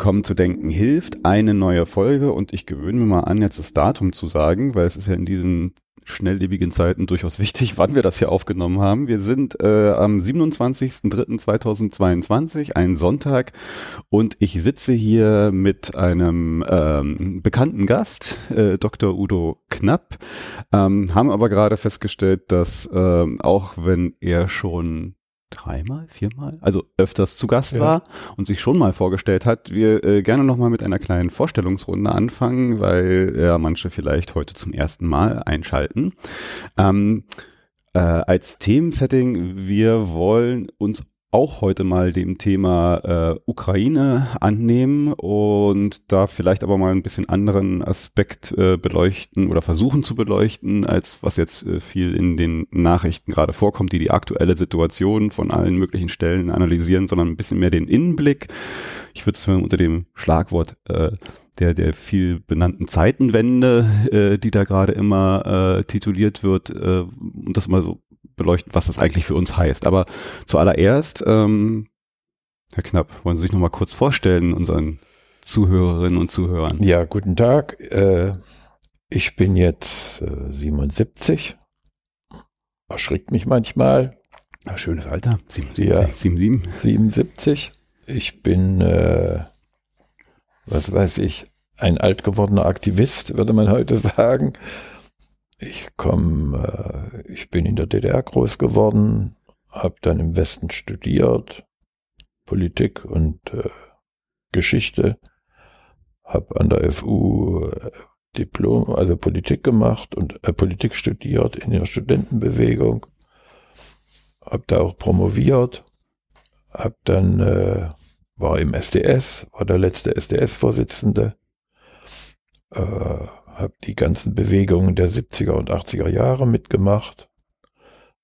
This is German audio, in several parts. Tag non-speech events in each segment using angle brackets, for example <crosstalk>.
Willkommen zu Denken hilft, eine neue Folge und ich gewöhne mir mal an, jetzt das Datum zu sagen, weil es ist ja in diesen schnelllebigen Zeiten durchaus wichtig, <laughs> wann wir das hier aufgenommen haben. Wir sind äh, am 27.03.2022, ein Sonntag, und ich sitze hier mit einem ähm, bekannten Gast, äh, Dr. Udo Knapp, ähm, haben aber gerade festgestellt, dass ähm, auch wenn er schon dreimal, viermal, also öfters zu Gast ja. war und sich schon mal vorgestellt hat, wir äh, gerne nochmal mit einer kleinen Vorstellungsrunde anfangen, weil ja manche vielleicht heute zum ersten Mal einschalten. Ähm, äh, als Themensetting, wir wollen uns auch heute mal dem Thema äh, Ukraine annehmen und da vielleicht aber mal ein bisschen anderen Aspekt äh, beleuchten oder versuchen zu beleuchten, als was jetzt äh, viel in den Nachrichten gerade vorkommt, die die aktuelle Situation von allen möglichen Stellen analysieren, sondern ein bisschen mehr den Innenblick. Ich würde es unter dem Schlagwort äh, der der viel benannten Zeitenwende, äh, die da gerade immer äh, tituliert wird, äh, und das mal so beleuchten, was das eigentlich für uns heißt. Aber zuallererst, ähm, Herr Knapp, wollen Sie sich noch mal kurz vorstellen, unseren Zuhörerinnen und Zuhörern? Ja, guten Tag. Äh, ich bin jetzt äh, 77. Erschrickt mich manchmal. Ja, schönes Alter. 77. Ja, 77. 77. Ich bin, äh, was weiß ich, ein alt gewordener Aktivist, würde man heute <laughs> sagen. Ich komme, äh, ich bin in der DDR groß geworden, habe dann im Westen studiert, Politik und äh, Geschichte, habe an der FU äh, Diplom, also Politik gemacht und äh, Politik studiert in der Studentenbewegung, habe da auch promoviert, habe dann äh, war im SDS, war der letzte SDS-Vorsitzende. Äh, habe die ganzen Bewegungen der 70er und 80er Jahre mitgemacht,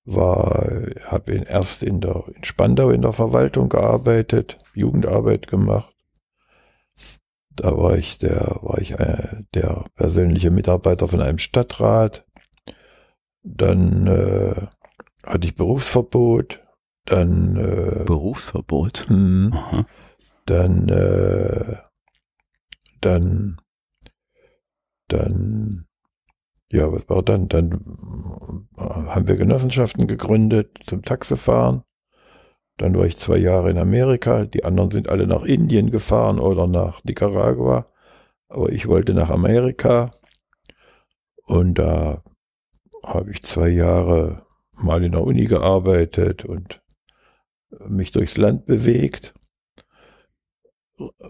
war, habe erst in der in Spandau in der Verwaltung gearbeitet, Jugendarbeit gemacht. Da war ich der, war ich äh, der persönliche Mitarbeiter von einem Stadtrat. Dann äh, hatte ich Berufsverbot. Dann äh, Berufsverbot. Mh, dann äh, dann dann, ja, was war dann? Dann äh, haben wir Genossenschaften gegründet zum Taxifahren. Dann war ich zwei Jahre in Amerika. Die anderen sind alle nach Indien gefahren oder nach Nicaragua. Aber ich wollte nach Amerika. Und da habe ich zwei Jahre mal in der Uni gearbeitet und mich durchs Land bewegt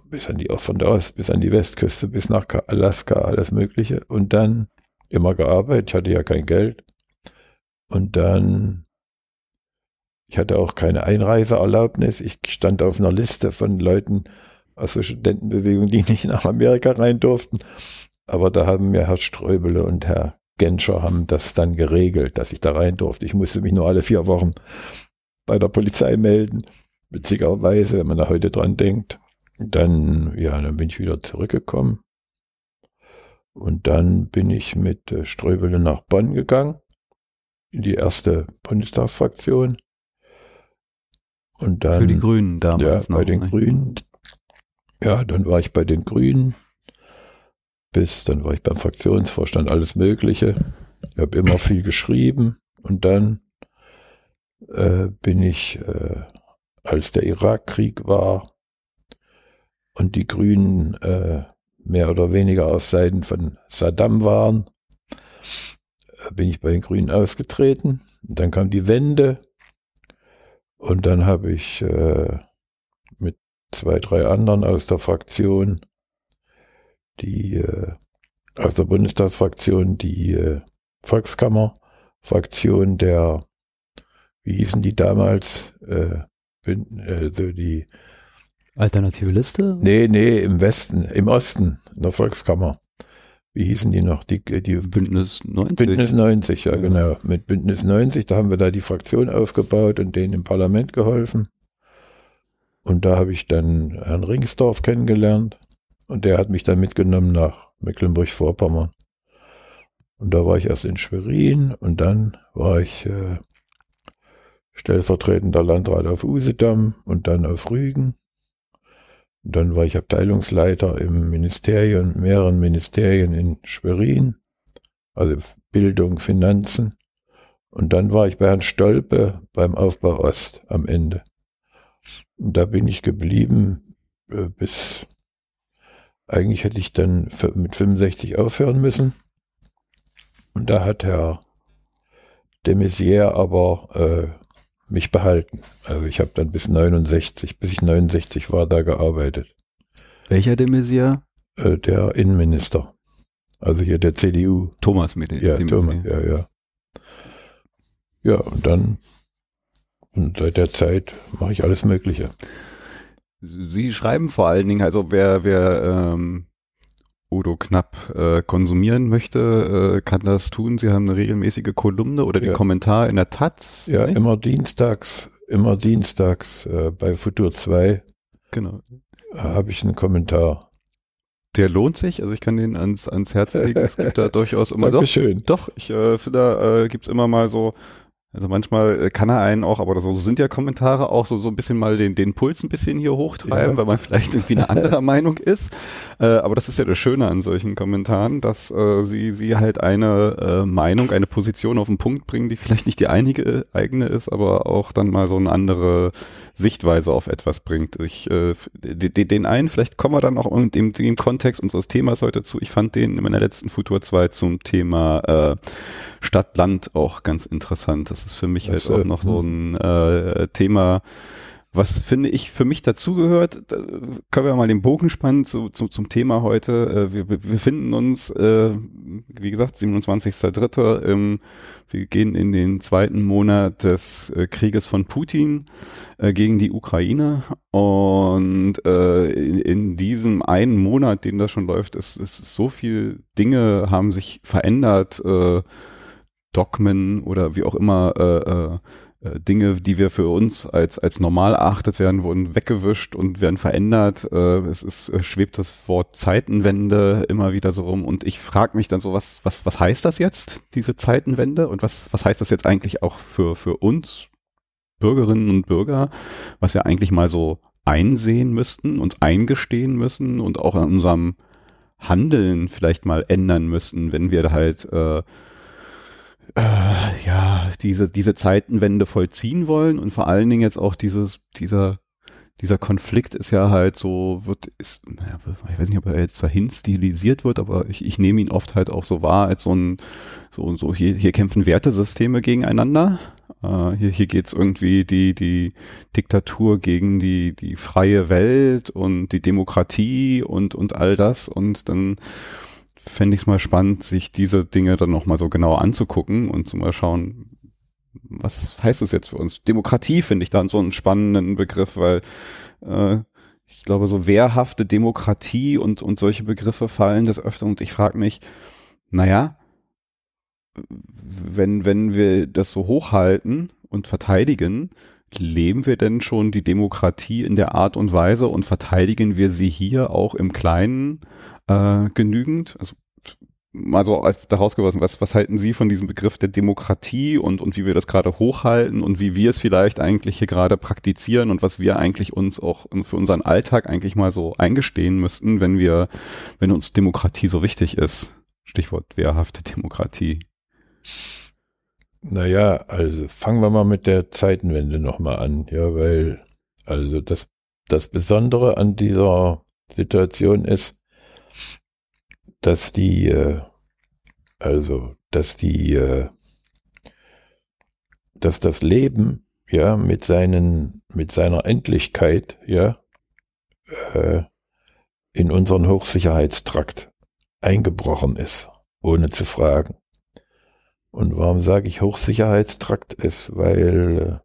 bis an die, von der Ost, bis an die Westküste, bis nach Alaska, alles Mögliche. Und dann immer gearbeitet, ich hatte ja kein Geld. Und dann, ich hatte auch keine Einreiseerlaubnis. Ich stand auf einer Liste von Leuten aus der Studentenbewegung, die <laughs> nicht nach Amerika rein durften. Aber da haben mir Herr Ströbele und Herr Genscher haben das dann geregelt, dass ich da rein durfte. Ich musste mich nur alle vier Wochen bei der Polizei melden. Witzigerweise, wenn man da heute dran denkt. Dann, ja, dann bin ich wieder zurückgekommen. Und dann bin ich mit äh, Ströbele nach Bonn gegangen, in die erste Bundestagsfraktion. Und dann. Für die Grünen damals. Ja, bei den ne? Grünen. Ja, dann war ich bei den Grünen. Bis, dann war ich beim Fraktionsvorstand, alles Mögliche. Ich habe immer viel geschrieben. Und dann äh, bin ich, äh, als der Irakkrieg war, und die Grünen äh, mehr oder weniger auf Seiten von Saddam waren, äh, bin ich bei den Grünen ausgetreten. Und dann kam die Wende und dann habe ich äh, mit zwei, drei anderen aus der Fraktion, die äh, aus der Bundestagsfraktion die äh, Volkskammer-Fraktion der, wie hießen die damals, äh, äh, so die Alternative Liste? Nee, nee, im Westen, im Osten, in der Volkskammer. Wie hießen die noch? Die, die Bündnis 90. Bündnis 90, ja, ja, genau. Mit Bündnis 90, da haben wir da die Fraktion aufgebaut und denen im Parlament geholfen. Und da habe ich dann Herrn Ringsdorf kennengelernt. Und der hat mich dann mitgenommen nach Mecklenburg-Vorpommern. Und da war ich erst in Schwerin und dann war ich äh, stellvertretender Landrat auf Usedom und dann auf Rügen. Dann war ich Abteilungsleiter im Ministerium, mehreren Ministerien in Schwerin, also Bildung, Finanzen. Und dann war ich bei Herrn Stolpe beim Aufbau Ost am Ende. Und da bin ich geblieben äh, bis eigentlich hätte ich dann mit 65 aufhören müssen. Und da hat Herr de Maizière aber äh, mich behalten. Also ich habe dann bis 69, bis ich 69 war, da gearbeitet. Welcher de Maizière? Äh, der Innenminister. Also hier der CDU. Thomas mit Ja, Thomas, ja, ja. Ja, und dann, und seit der Zeit mache ich alles Mögliche. Sie schreiben vor allen Dingen, also wer, wer ähm, Udo Knapp äh, konsumieren möchte, äh, kann das tun. Sie haben eine regelmäßige Kolumne oder den ja. Kommentar in der Taz. Ja, nicht? immer dienstags, immer dienstags äh, bei Futur 2. Genau. Äh, Habe ich einen Kommentar. Der lohnt sich, also ich kann den ans, ans Herz legen. Es gibt da <laughs> durchaus immer Dankeschön. doch. Doch, ich äh, finde, da äh, gibt's immer mal so also manchmal äh, kann er einen auch, aber so sind ja Kommentare auch so, so ein bisschen mal den, den Puls ein bisschen hier hochtreiben, ja. weil man vielleicht irgendwie eine andere <laughs> Meinung ist. Äh, aber das ist ja das Schöne an solchen Kommentaren, dass äh, sie, sie halt eine äh, Meinung, eine Position auf den Punkt bringen, die vielleicht nicht die einige eigene ist, aber auch dann mal so eine andere Sichtweise auf etwas bringt. Ich, äh, den einen, vielleicht kommen wir dann auch in dem, dem Kontext unseres Themas heute zu. Ich fand den in meiner letzten Futur 2 zum Thema äh, Stadt-Land auch ganz interessant. Das ist für mich das, halt auch noch so hm. ein äh, Thema, was finde ich für mich dazugehört, da können wir mal den Bogen spannen zu, zu, zum Thema heute. Äh, wir, befinden uns, äh, wie gesagt, 27.3. Ähm, wir gehen in den zweiten Monat des äh, Krieges von Putin äh, gegen die Ukraine. Und äh, in, in diesem einen Monat, den das schon läuft, ist, ist so viel Dinge haben sich verändert. Äh, Dogmen oder wie auch immer äh, äh, äh, Dinge, die wir für uns als, als normal erachtet werden, wurden weggewischt und werden verändert. Äh, es ist, äh, schwebt das Wort Zeitenwende immer wieder so rum und ich frage mich dann so, was, was, was heißt das jetzt, diese Zeitenwende und was, was heißt das jetzt eigentlich auch für, für uns Bürgerinnen und Bürger, was wir eigentlich mal so einsehen müssten, uns eingestehen müssen und auch an unserem Handeln vielleicht mal ändern müssen, wenn wir halt äh, äh, ja, diese, diese Zeitenwende vollziehen wollen und vor allen Dingen jetzt auch dieses, dieser, dieser Konflikt ist ja halt so, wird, ist, naja, ich weiß nicht, ob er jetzt dahin stilisiert wird, aber ich, ich nehme ihn oft halt auch so wahr als so ein, so, so hier, hier kämpfen Wertesysteme gegeneinander. Uh, hier, hier geht's irgendwie die, die Diktatur gegen die, die freie Welt und die Demokratie und, und all das und dann fände ich es mal spannend, sich diese Dinge dann nochmal so genau anzugucken und zu mal schauen, was heißt das jetzt für uns? Demokratie finde ich dann so einen spannenden Begriff, weil äh, ich glaube, so wehrhafte Demokratie und, und solche Begriffe fallen des Öfteren und ich frage mich, naja, wenn, wenn wir das so hochhalten und verteidigen, leben wir denn schon die Demokratie in der Art und Weise und verteidigen wir sie hier auch im Kleinen äh, genügend? Also also daraus geworden, was, was halten Sie von diesem Begriff der Demokratie und, und wie wir das gerade hochhalten und wie wir es vielleicht eigentlich hier gerade praktizieren und was wir eigentlich uns auch für unseren Alltag eigentlich mal so eingestehen müssten, wenn wir, wenn uns Demokratie so wichtig ist? Stichwort wehrhafte Demokratie. Naja, also fangen wir mal mit der Zeitenwende nochmal an, ja, weil, also das, das Besondere an dieser Situation ist, dass die, äh, also, dass die, äh, dass das Leben, ja, mit seinen, mit seiner Endlichkeit, ja, äh, in unseren Hochsicherheitstrakt eingebrochen ist, ohne zu fragen. Und warum sage ich Hochsicherheitstrakt ist, weil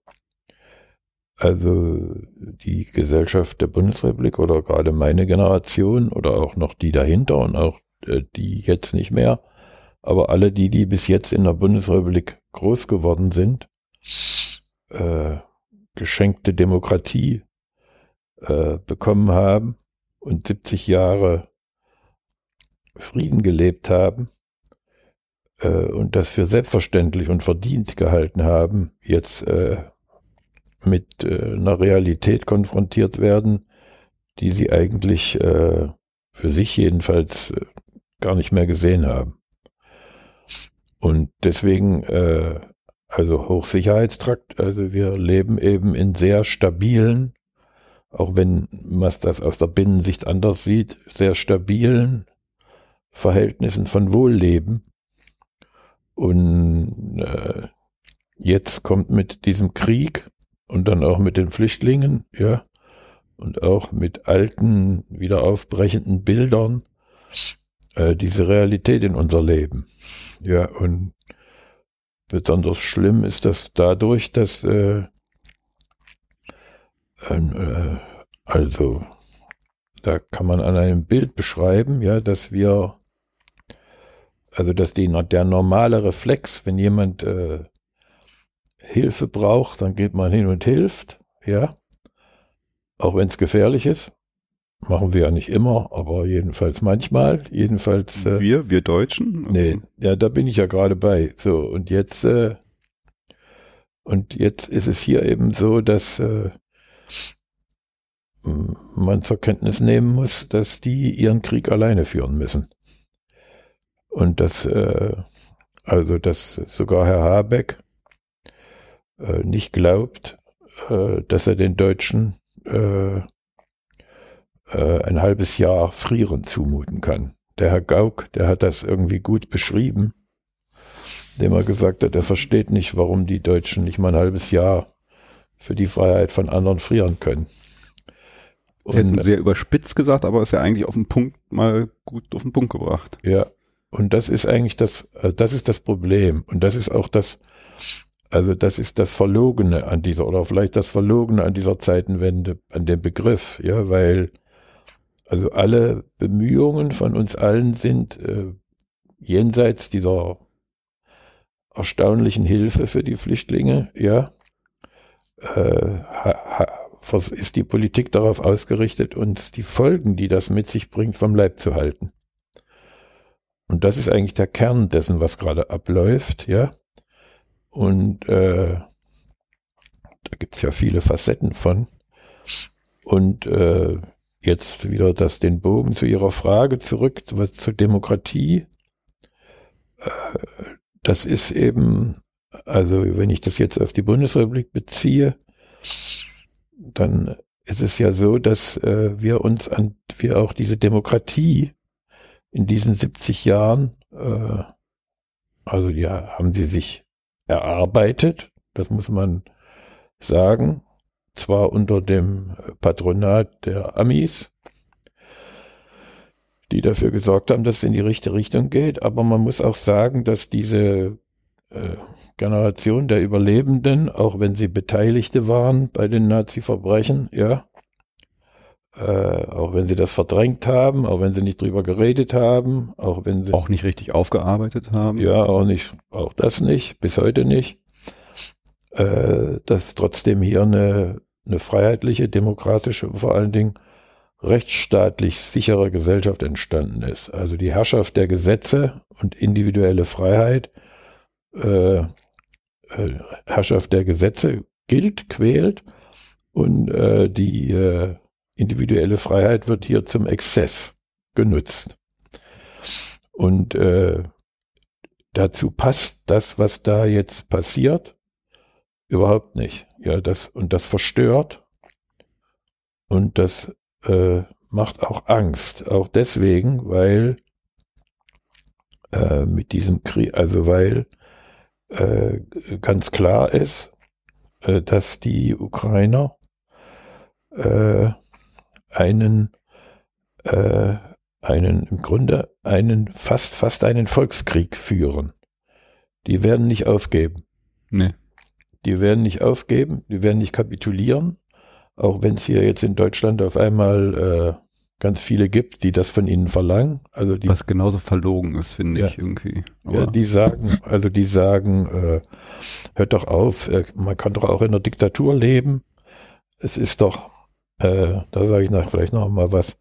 also die Gesellschaft der Bundesrepublik oder gerade meine Generation oder auch noch die dahinter und auch die jetzt nicht mehr, aber alle die, die bis jetzt in der Bundesrepublik groß geworden sind, äh, geschenkte Demokratie äh, bekommen haben und 70 Jahre Frieden gelebt haben äh, und das für selbstverständlich und verdient gehalten haben, jetzt äh, mit äh, einer Realität konfrontiert werden, die sie eigentlich äh, für sich jedenfalls äh, gar nicht mehr gesehen haben. Und deswegen, äh, also Hochsicherheitstrakt, also wir leben eben in sehr stabilen, auch wenn man das aus der Binnensicht anders sieht, sehr stabilen Verhältnissen von Wohlleben. Und äh, jetzt kommt mit diesem Krieg und dann auch mit den Flüchtlingen, ja, und auch mit alten, wieder aufbrechenden Bildern, äh, diese Realität in unser Leben. Ja, und besonders schlimm ist das dadurch, dass äh, äh, also da kann man an einem Bild beschreiben, ja, dass wir also dass die, der normale Reflex, wenn jemand äh, Hilfe braucht, dann geht man hin und hilft, ja. Auch wenn es gefährlich ist. Machen wir ja nicht immer, aber jedenfalls manchmal. Jedenfalls. Äh, wir, wir Deutschen? Nee, ja, da bin ich ja gerade bei. So, und jetzt, äh, und jetzt ist es hier eben so, dass äh, man zur Kenntnis nehmen muss, dass die ihren Krieg alleine führen müssen. Und dass, äh, also dass sogar Herr Habeck äh, nicht glaubt, äh, dass er den Deutschen äh, äh, ein halbes Jahr Frieren zumuten kann. Der Herr Gauck, der hat das irgendwie gut beschrieben, indem er gesagt hat, er versteht nicht, warum die Deutschen nicht mal ein halbes Jahr für die Freiheit von anderen frieren können. Und, Sie hätten sehr überspitzt gesagt, aber ist ja eigentlich auf den Punkt mal gut auf den Punkt gebracht. Ja, und das ist eigentlich das, äh, das ist das Problem. Und das ist auch das, also das ist das Verlogene an dieser, oder vielleicht das Verlogene an dieser Zeitenwende, an dem Begriff, ja, weil also alle Bemühungen von uns allen sind äh, jenseits dieser erstaunlichen Hilfe für die Flüchtlinge, ja, äh, ist die Politik darauf ausgerichtet, uns die Folgen, die das mit sich bringt, vom Leib zu halten. Und das ist eigentlich der Kern dessen, was gerade abläuft, ja. Und äh, da gibt's ja viele Facetten von. Und äh, jetzt wieder das den Bogen zu Ihrer Frage zurück zur Demokratie. Äh, das ist eben, also wenn ich das jetzt auf die Bundesrepublik beziehe, dann ist es ja so, dass äh, wir uns an, wir auch diese Demokratie in diesen 70 Jahren, äh, also ja, haben sie sich erarbeitet, das muss man sagen, zwar unter dem Patronat der Amis, die dafür gesorgt haben, dass es in die richtige Richtung geht, aber man muss auch sagen, dass diese äh, Generation der Überlebenden, auch wenn sie Beteiligte waren bei den Nazi-Verbrechen, ja, äh, auch wenn sie das verdrängt haben, auch wenn sie nicht drüber geredet haben, auch wenn sie auch nicht richtig aufgearbeitet haben. Ja, auch nicht, auch das nicht, bis heute nicht. Äh, dass trotzdem hier eine, eine freiheitliche, demokratische und vor allen Dingen rechtsstaatlich sichere Gesellschaft entstanden ist. Also die Herrschaft der Gesetze und individuelle Freiheit, äh, äh, Herrschaft der Gesetze gilt, quält und äh, die äh, individuelle Freiheit wird hier zum Exzess genutzt. Und äh, dazu passt das, was da jetzt passiert, überhaupt nicht. Ja, das und das verstört und das äh, macht auch Angst, auch deswegen, weil äh, mit diesem Krieg, also weil äh, ganz klar ist, äh, dass die Ukrainer äh, einen äh, einen, im Grunde einen, fast, fast einen Volkskrieg führen. Die werden nicht aufgeben. Nee. Die werden nicht aufgeben, die werden nicht kapitulieren, auch wenn es hier jetzt in Deutschland auf einmal äh, ganz viele gibt, die das von ihnen verlangen. Also die, Was genauso verlogen ist, finde ja, ich irgendwie. Aber ja, die sagen, also die sagen, äh, hört doch auf, äh, man kann doch auch in der Diktatur leben. Es ist doch, äh, da sage ich nach, vielleicht noch mal was,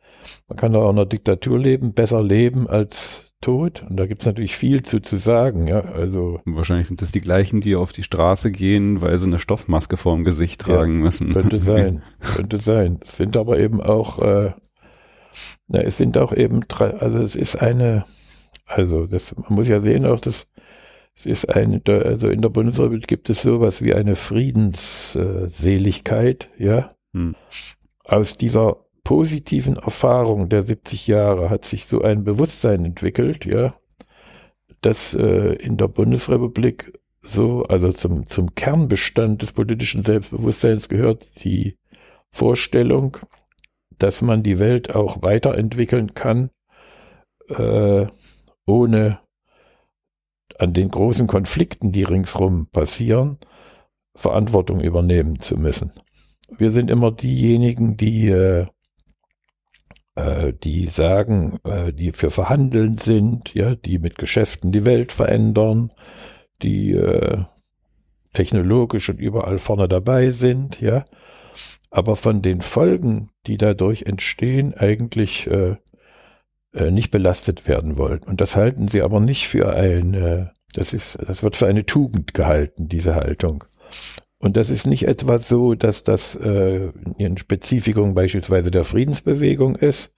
man kann doch auch in einer Diktatur leben, besser leben als tot. Und da gibt's natürlich viel zu, zu sagen, ja. Also. Wahrscheinlich sind das die gleichen, die auf die Straße gehen, weil sie eine Stoffmaske vorm Gesicht tragen ja, müssen. Könnte <laughs> sein, könnte sein. Es sind aber eben auch, äh, na, es sind auch eben drei, also es ist eine, also das, man muss ja sehen auch, dass es ist eine, also in der Bundesrepublik gibt es sowas wie eine Friedensseligkeit, ja. Hm. Aus dieser positiven Erfahrung der 70 Jahre hat sich so ein Bewusstsein entwickelt, ja, dass äh, in der Bundesrepublik so, also zum, zum Kernbestand des politischen Selbstbewusstseins gehört die Vorstellung, dass man die Welt auch weiterentwickeln kann, äh, ohne an den großen Konflikten, die ringsrum passieren, Verantwortung übernehmen zu müssen. Wir sind immer diejenigen, die äh, äh, die sagen, äh, die für Verhandeln sind, ja, die mit Geschäften die Welt verändern, die äh, technologisch und überall vorne dabei sind, ja, aber von den Folgen, die dadurch entstehen, eigentlich äh, äh, nicht belastet werden wollen. Und das halten sie aber nicht für eine, das ist, das wird für eine Tugend gehalten, diese Haltung. Und das ist nicht etwa so, dass das äh, eine Spezifikum beispielsweise der Friedensbewegung ist,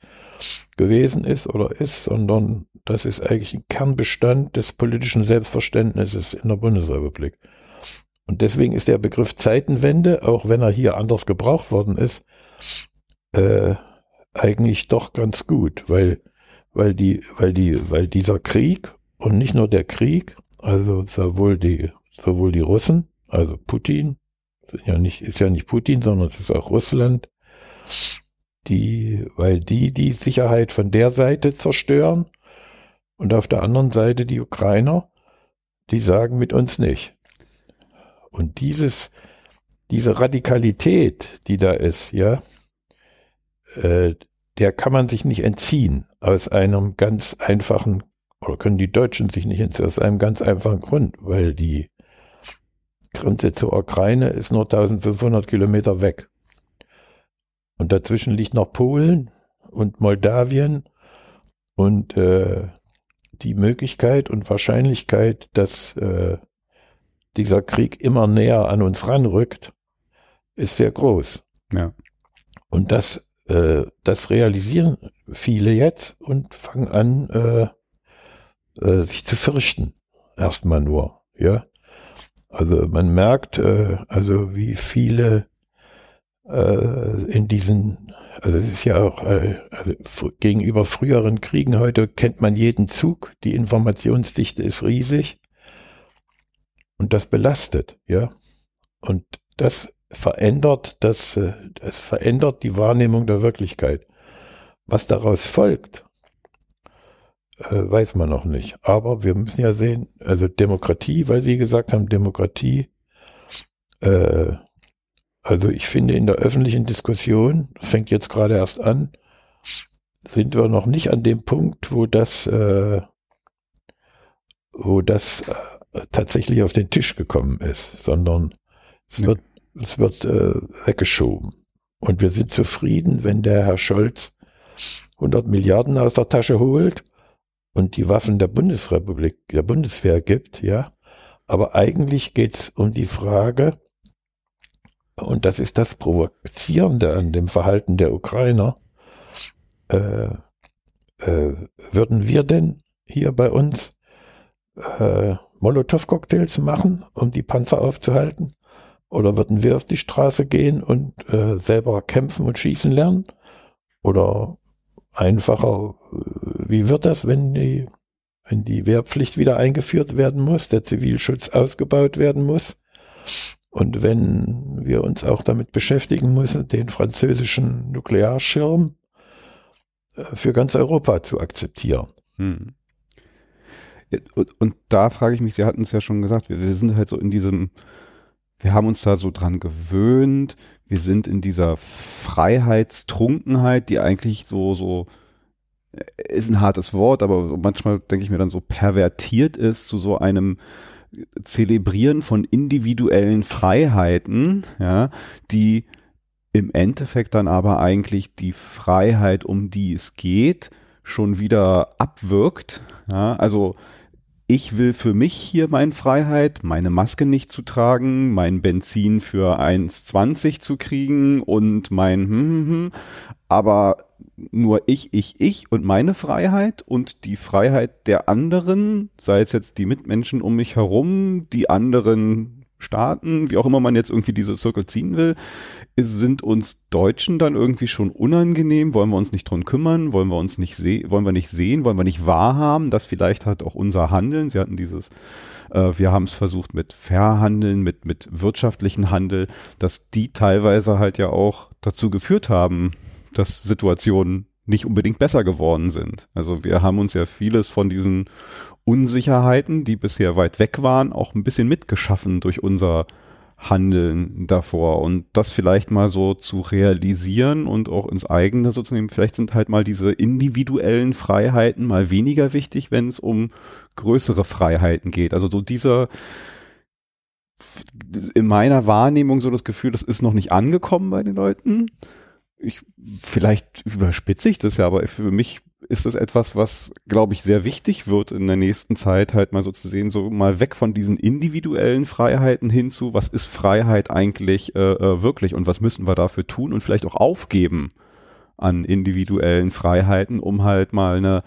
gewesen ist oder ist, sondern das ist eigentlich ein Kernbestand des politischen Selbstverständnisses in der Bundesrepublik. Und deswegen ist der Begriff Zeitenwende, auch wenn er hier anders gebraucht worden ist, äh, eigentlich doch ganz gut, weil, weil die, weil die, weil dieser Krieg und nicht nur der Krieg, also sowohl die, sowohl die Russen also Putin, ja nicht, ist ja nicht Putin, sondern es ist auch Russland, die, weil die die Sicherheit von der Seite zerstören und auf der anderen Seite die Ukrainer, die sagen mit uns nicht. Und dieses, diese Radikalität, die da ist, ja, äh, der kann man sich nicht entziehen aus einem ganz einfachen, oder können die Deutschen sich nicht entziehen, aus einem ganz einfachen Grund, weil die Grenze zur Ukraine ist nur 1500 Kilometer weg. Und dazwischen liegt noch Polen und Moldawien und äh, die Möglichkeit und Wahrscheinlichkeit, dass äh, dieser Krieg immer näher an uns ranrückt, ist sehr groß. Ja. Und das, äh, das realisieren viele jetzt und fangen an, äh, äh, sich zu fürchten. Erstmal nur, ja. Also man merkt, äh, also wie viele äh, in diesen, also es ist ja auch, äh, also gegenüber früheren Kriegen heute kennt man jeden Zug, die Informationsdichte ist riesig und das belastet, ja. Und das verändert das, äh, das verändert die Wahrnehmung der Wirklichkeit. Was daraus folgt, weiß man noch nicht. Aber wir müssen ja sehen, also Demokratie, weil Sie gesagt haben, Demokratie, äh, also ich finde in der öffentlichen Diskussion, das fängt jetzt gerade erst an, sind wir noch nicht an dem Punkt, wo das, äh, wo das äh, tatsächlich auf den Tisch gekommen ist, sondern es ja. wird, es wird äh, weggeschoben. Und wir sind zufrieden, wenn der Herr Scholz 100 Milliarden aus der Tasche holt und die Waffen der Bundesrepublik, der Bundeswehr gibt, ja. Aber eigentlich geht's um die Frage, und das ist das Provozierende an dem Verhalten der Ukrainer, äh, äh, würden wir denn hier bei uns äh, Molotow-Cocktails machen, um die Panzer aufzuhalten? Oder würden wir auf die Straße gehen und äh, selber kämpfen und schießen lernen? Oder einfacher. Wie wird das, wenn die, wenn die Wehrpflicht wieder eingeführt werden muss, der Zivilschutz ausgebaut werden muss? Und wenn wir uns auch damit beschäftigen müssen, den französischen Nuklearschirm äh, für ganz Europa zu akzeptieren. Hm. Und, und, da frage ich mich, Sie hatten es ja schon gesagt, wir, wir sind halt so in diesem, wir haben uns da so dran gewöhnt, wir sind in dieser Freiheitstrunkenheit, die eigentlich so, so, ist ein hartes Wort, aber manchmal denke ich mir dann so pervertiert ist zu so einem Zelebrieren von individuellen Freiheiten, ja, die im Endeffekt dann aber eigentlich die Freiheit, um die es geht, schon wieder abwirkt. Ja, also ich will für mich hier meine Freiheit, meine Maske nicht zu tragen, mein Benzin für 1,20 zu kriegen und mein hm, hm, hm, aber nur ich, ich, ich und meine Freiheit und die Freiheit der anderen, sei es jetzt die Mitmenschen um mich herum, die anderen Staaten, wie auch immer man jetzt irgendwie diese Zirkel ziehen will, sind uns Deutschen dann irgendwie schon unangenehm? Wollen wir uns nicht drum kümmern? Wollen wir uns nicht sehen? Wollen wir nicht sehen? Wollen wir nicht wahrhaben, dass vielleicht halt auch unser Handeln, Sie hatten dieses, äh, wir haben es versucht mit Verhandeln, mit, mit wirtschaftlichen Handel, dass die teilweise halt ja auch dazu geführt haben, dass Situationen nicht unbedingt besser geworden sind. Also wir haben uns ja vieles von diesen Unsicherheiten, die bisher weit weg waren, auch ein bisschen mitgeschaffen durch unser Handeln davor und das vielleicht mal so zu realisieren und auch ins eigene so zu nehmen. Vielleicht sind halt mal diese individuellen Freiheiten mal weniger wichtig, wenn es um größere Freiheiten geht. Also so dieser in meiner Wahrnehmung so das Gefühl, das ist noch nicht angekommen bei den Leuten. Ich, vielleicht überspitze ich das ja, aber für mich ist es etwas, was, glaube ich, sehr wichtig wird in der nächsten Zeit, halt mal so zu sehen, so mal weg von diesen individuellen Freiheiten hin zu, was ist Freiheit eigentlich äh, äh, wirklich und was müssen wir dafür tun und vielleicht auch aufgeben an individuellen Freiheiten, um halt mal eine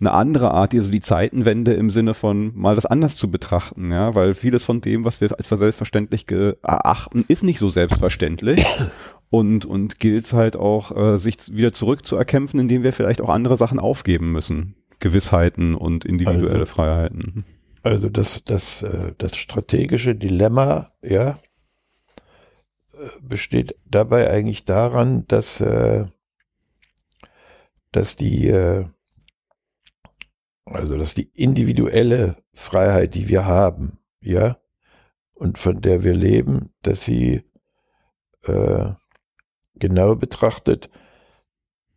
eine andere Art, also die Zeitenwende im Sinne von mal das anders zu betrachten, ja, weil vieles von dem, was wir als selbstverständlich erachten, ist nicht so selbstverständlich und, und gilt halt auch, äh, sich wieder zurückzuerkämpfen, indem wir vielleicht auch andere Sachen aufgeben müssen. Gewissheiten und individuelle also, Freiheiten. Also das, das, äh, das strategische Dilemma, ja, äh, besteht dabei eigentlich daran, dass, äh, dass die, also dass die individuelle Freiheit, die wir haben, ja, und von der wir leben, dass sie äh, genau betrachtet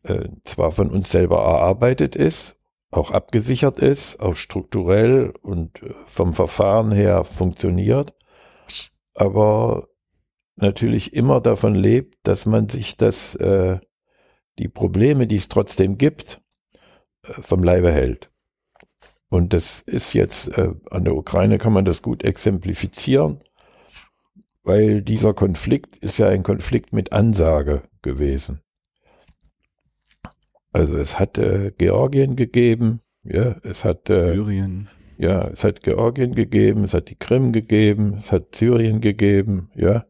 äh, zwar von uns selber erarbeitet ist, auch abgesichert ist, auch strukturell und äh, vom Verfahren her funktioniert, aber natürlich immer davon lebt, dass man sich das, äh, die Probleme, die es trotzdem gibt, äh, vom Leibe hält. Und das ist jetzt, äh, an der Ukraine kann man das gut exemplifizieren weil dieser Konflikt ist ja ein Konflikt mit Ansage gewesen. Also es hat äh, Georgien gegeben, ja, es hat äh, Syrien. Ja, es hat Georgien gegeben, es hat die Krim gegeben, es hat Syrien gegeben, ja.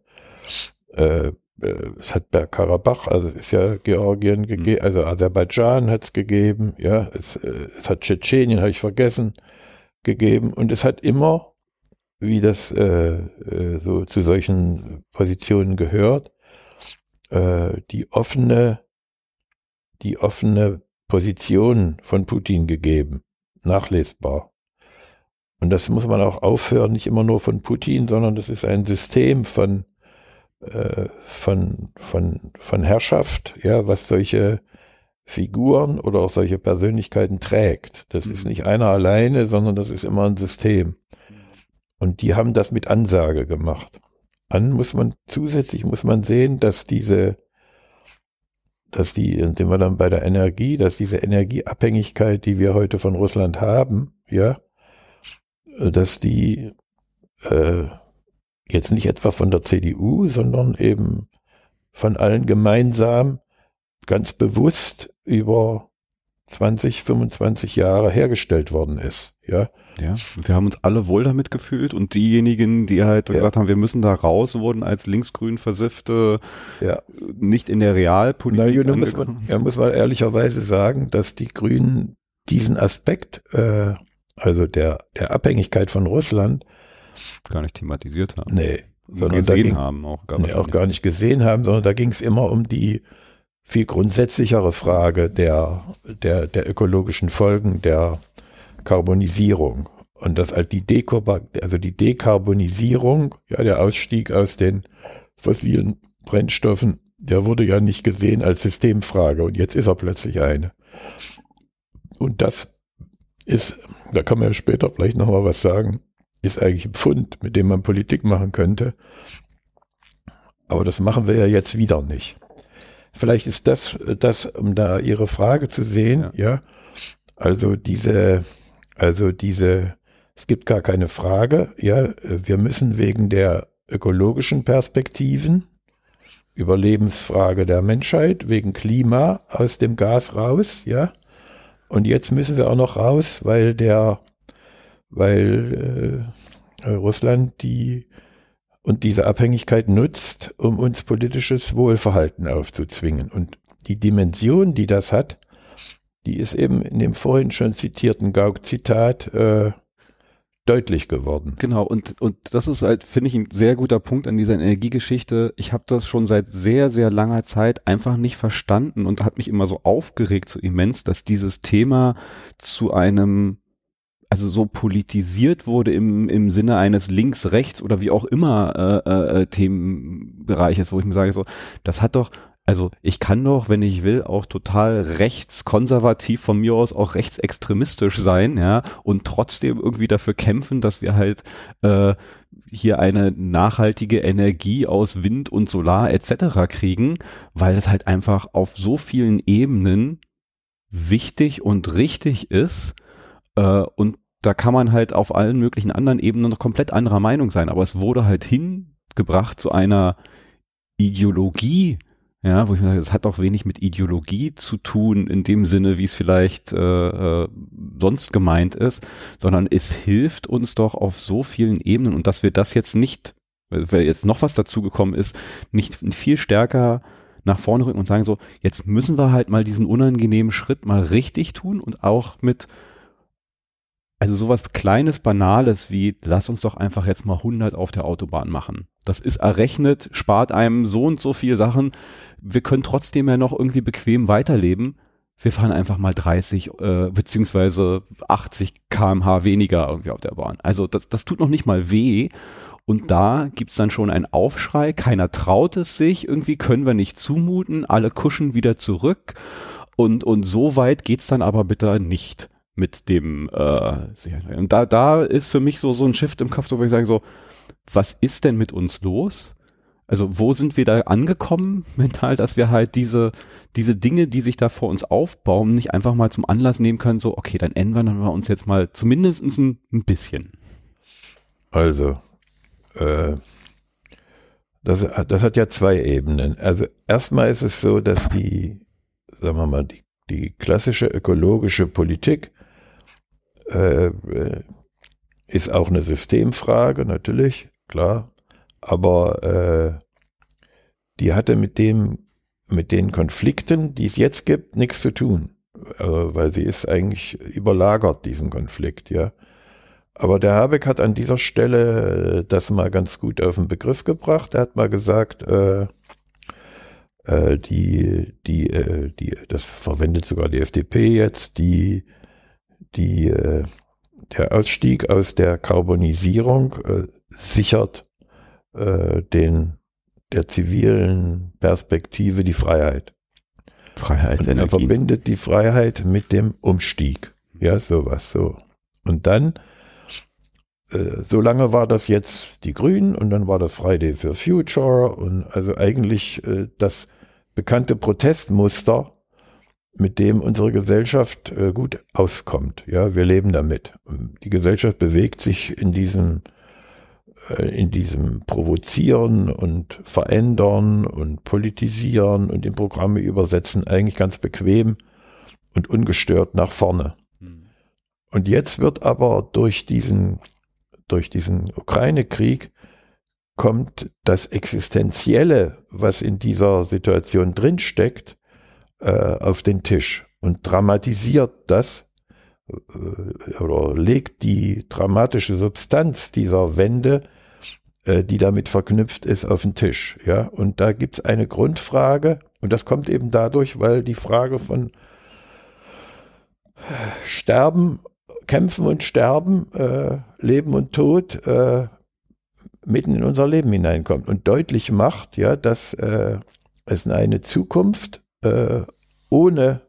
Äh, äh, es hat Bergkarabach, also es ist ja Georgien gegeben, mhm. also Aserbaidschan hat es gegeben, ja, es, äh, es hat Tschetschenien, habe ich vergessen, gegeben und es hat immer wie das äh, äh, so zu solchen Positionen gehört, äh, die offene, die offene Position von Putin gegeben, nachlesbar. Und das muss man auch aufhören, nicht immer nur von Putin, sondern das ist ein System von äh, von von von Herrschaft, ja, was solche Figuren oder auch solche Persönlichkeiten trägt. Das ist mhm. nicht einer alleine, sondern das ist immer ein System. Und die haben das mit Ansage gemacht. An muss man, zusätzlich muss man sehen, dass diese, dass die, sind wir dann bei der Energie, dass diese Energieabhängigkeit, die wir heute von Russland haben, ja, dass die äh, jetzt nicht etwa von der CDU, sondern eben von allen gemeinsam ganz bewusst über 20, 25 Jahre hergestellt worden ist. Ja. Ja, wir haben uns alle wohl damit gefühlt und diejenigen, die halt ja. gesagt haben, wir müssen da raus, wurden als linksgrün versiffte ja. nicht in der Realpolitik. Na, muss man, ja, muss man ehrlicherweise sagen, dass die Grünen diesen Aspekt, äh, also der, der Abhängigkeit von Russland, gar nicht thematisiert haben. Nee, sondern gesehen ging, haben auch gar, nee, auch gar nicht gesehen haben, sondern da ging es immer um die viel grundsätzlichere Frage der, der, der ökologischen Folgen der Karbonisierung. Und das halt die, Deko also die Dekarbonisierung, ja, der Ausstieg aus den fossilen Brennstoffen, der wurde ja nicht gesehen als Systemfrage und jetzt ist er plötzlich eine. Und das ist, da kann man ja später vielleicht nochmal was sagen, ist eigentlich ein Pfund, mit dem man Politik machen könnte. Aber das machen wir ja jetzt wieder nicht. Vielleicht ist das, das, um da Ihre Frage zu sehen, ja, ja also diese, also diese, es gibt gar keine Frage, ja, wir müssen wegen der ökologischen Perspektiven, Überlebensfrage der Menschheit, wegen Klima aus dem Gas raus, ja, und jetzt müssen wir auch noch raus, weil der, weil äh, Russland die und diese Abhängigkeit nutzt, um uns politisches Wohlverhalten aufzuzwingen. Und die Dimension, die das hat, die ist eben in dem vorhin schon zitierten Gauck-Zitat äh, deutlich geworden. Genau, und, und das ist halt, finde ich, ein sehr guter Punkt an dieser Energiegeschichte. Ich habe das schon seit sehr, sehr langer Zeit einfach nicht verstanden und hat mich immer so aufgeregt, so immens, dass dieses Thema zu einem also so politisiert wurde im, im Sinne eines links-rechts oder wie auch immer äh, äh, Themenbereiches, wo ich mir sage, so, das hat doch, also ich kann doch, wenn ich will, auch total rechtskonservativ von mir aus auch rechtsextremistisch sein, ja, und trotzdem irgendwie dafür kämpfen, dass wir halt äh, hier eine nachhaltige Energie aus Wind und Solar etc. kriegen, weil es halt einfach auf so vielen Ebenen wichtig und richtig ist äh, und da kann man halt auf allen möglichen anderen Ebenen noch komplett anderer Meinung sein, aber es wurde halt hingebracht zu einer Ideologie, ja, wo ich mir sage, das hat auch wenig mit Ideologie zu tun, in dem Sinne, wie es vielleicht äh, äh, sonst gemeint ist, sondern es hilft uns doch auf so vielen Ebenen und dass wir das jetzt nicht, weil jetzt noch was dazugekommen ist, nicht viel stärker nach vorne rücken und sagen so, jetzt müssen wir halt mal diesen unangenehmen Schritt mal richtig tun und auch mit also sowas Kleines, Banales wie, lass uns doch einfach jetzt mal 100 auf der Autobahn machen. Das ist errechnet, spart einem so und so viel Sachen. Wir können trotzdem ja noch irgendwie bequem weiterleben. Wir fahren einfach mal 30 äh, beziehungsweise 80 kmh weniger irgendwie auf der Bahn. Also das, das tut noch nicht mal weh. Und da gibt's dann schon einen Aufschrei, keiner traut es sich, irgendwie können wir nicht zumuten, alle kuschen wieder zurück. Und, und so weit geht's dann aber bitte nicht mit dem äh, und da da ist für mich so so ein Shift im Kopf, wo ich sage so, was ist denn mit uns los? Also wo sind wir da angekommen <laughs> mental, dass wir halt diese diese Dinge, die sich da vor uns aufbauen, nicht einfach mal zum Anlass nehmen können, so okay, dann ändern wir uns jetzt mal zumindest ein, ein bisschen. Also äh, das, das hat ja zwei Ebenen. Also erstmal ist es so, dass die, sagen wir mal, die, die klassische ökologische Politik äh, ist auch eine Systemfrage, natürlich, klar. Aber äh, die hatte mit dem, mit den Konflikten, die es jetzt gibt, nichts zu tun. Also, weil sie ist eigentlich überlagert, diesen Konflikt, ja. Aber der Habeck hat an dieser Stelle das mal ganz gut auf den Begriff gebracht. Er hat mal gesagt, äh, äh, die, die, äh, die, das verwendet sogar die FDP jetzt, die die, äh, der Ausstieg aus der Karbonisierung äh, sichert äh, den, der zivilen Perspektive die Freiheit. Freiheit. Und er verbindet die Freiheit mit dem Umstieg. Ja, sowas, so. Und dann, äh, so lange war das jetzt die Grünen und dann war das Friday for Future und also eigentlich äh, das bekannte Protestmuster mit dem unsere Gesellschaft äh, gut auskommt. Ja, wir leben damit. Die Gesellschaft bewegt sich in diesem äh, in diesem Provozieren und Verändern und Politisieren und in Programme übersetzen eigentlich ganz bequem und ungestört nach vorne. Hm. Und jetzt wird aber durch diesen durch diesen Ukraine-Krieg kommt das Existenzielle, was in dieser Situation drinsteckt, äh, auf den Tisch und dramatisiert das äh, oder legt die dramatische Substanz dieser Wende, äh, die damit verknüpft ist, auf den Tisch. Ja, und da gibt's eine Grundfrage, Und das kommt eben dadurch, weil die Frage von Sterben, Kämpfen und Sterben, äh, Leben und Tod mitten in unser Leben hineinkommt und deutlich macht, ja, dass es eine Zukunft ohne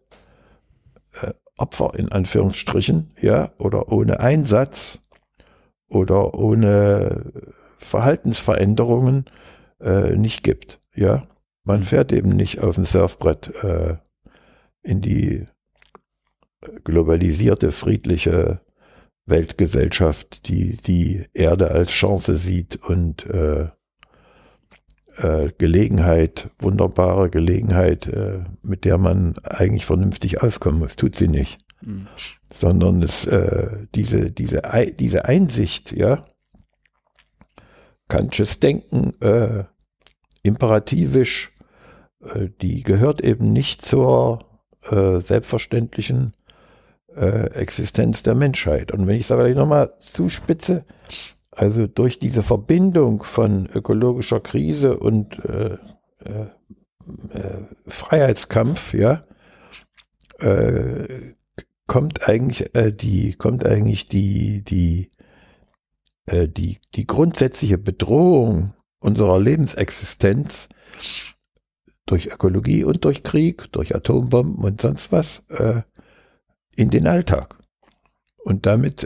äh, Opfer in Anführungsstrichen, ja, oder ohne Einsatz oder ohne Verhaltensveränderungen äh, nicht gibt, ja. Man mhm. fährt eben nicht auf dem Surfbrett äh, in die globalisierte, friedliche Weltgesellschaft, die die Erde als Chance sieht und äh, äh, Gelegenheit, wunderbare Gelegenheit, äh, mit der man eigentlich vernünftig auskommen muss. Tut sie nicht. Mhm. Sondern es, äh, diese, diese, diese Einsicht, ja, Kantsches Denken, äh, imperativisch, äh, die gehört eben nicht zur äh, selbstverständlichen Existenz der Menschheit. Und wenn ich es aber nochmal zuspitze, also durch diese Verbindung von ökologischer Krise und äh, äh, äh, Freiheitskampf, ja, äh, kommt eigentlich äh, die kommt eigentlich die die äh, die die grundsätzliche Bedrohung unserer Lebensexistenz durch Ökologie und durch Krieg, durch Atombomben und sonst was äh, in den Alltag. Und damit,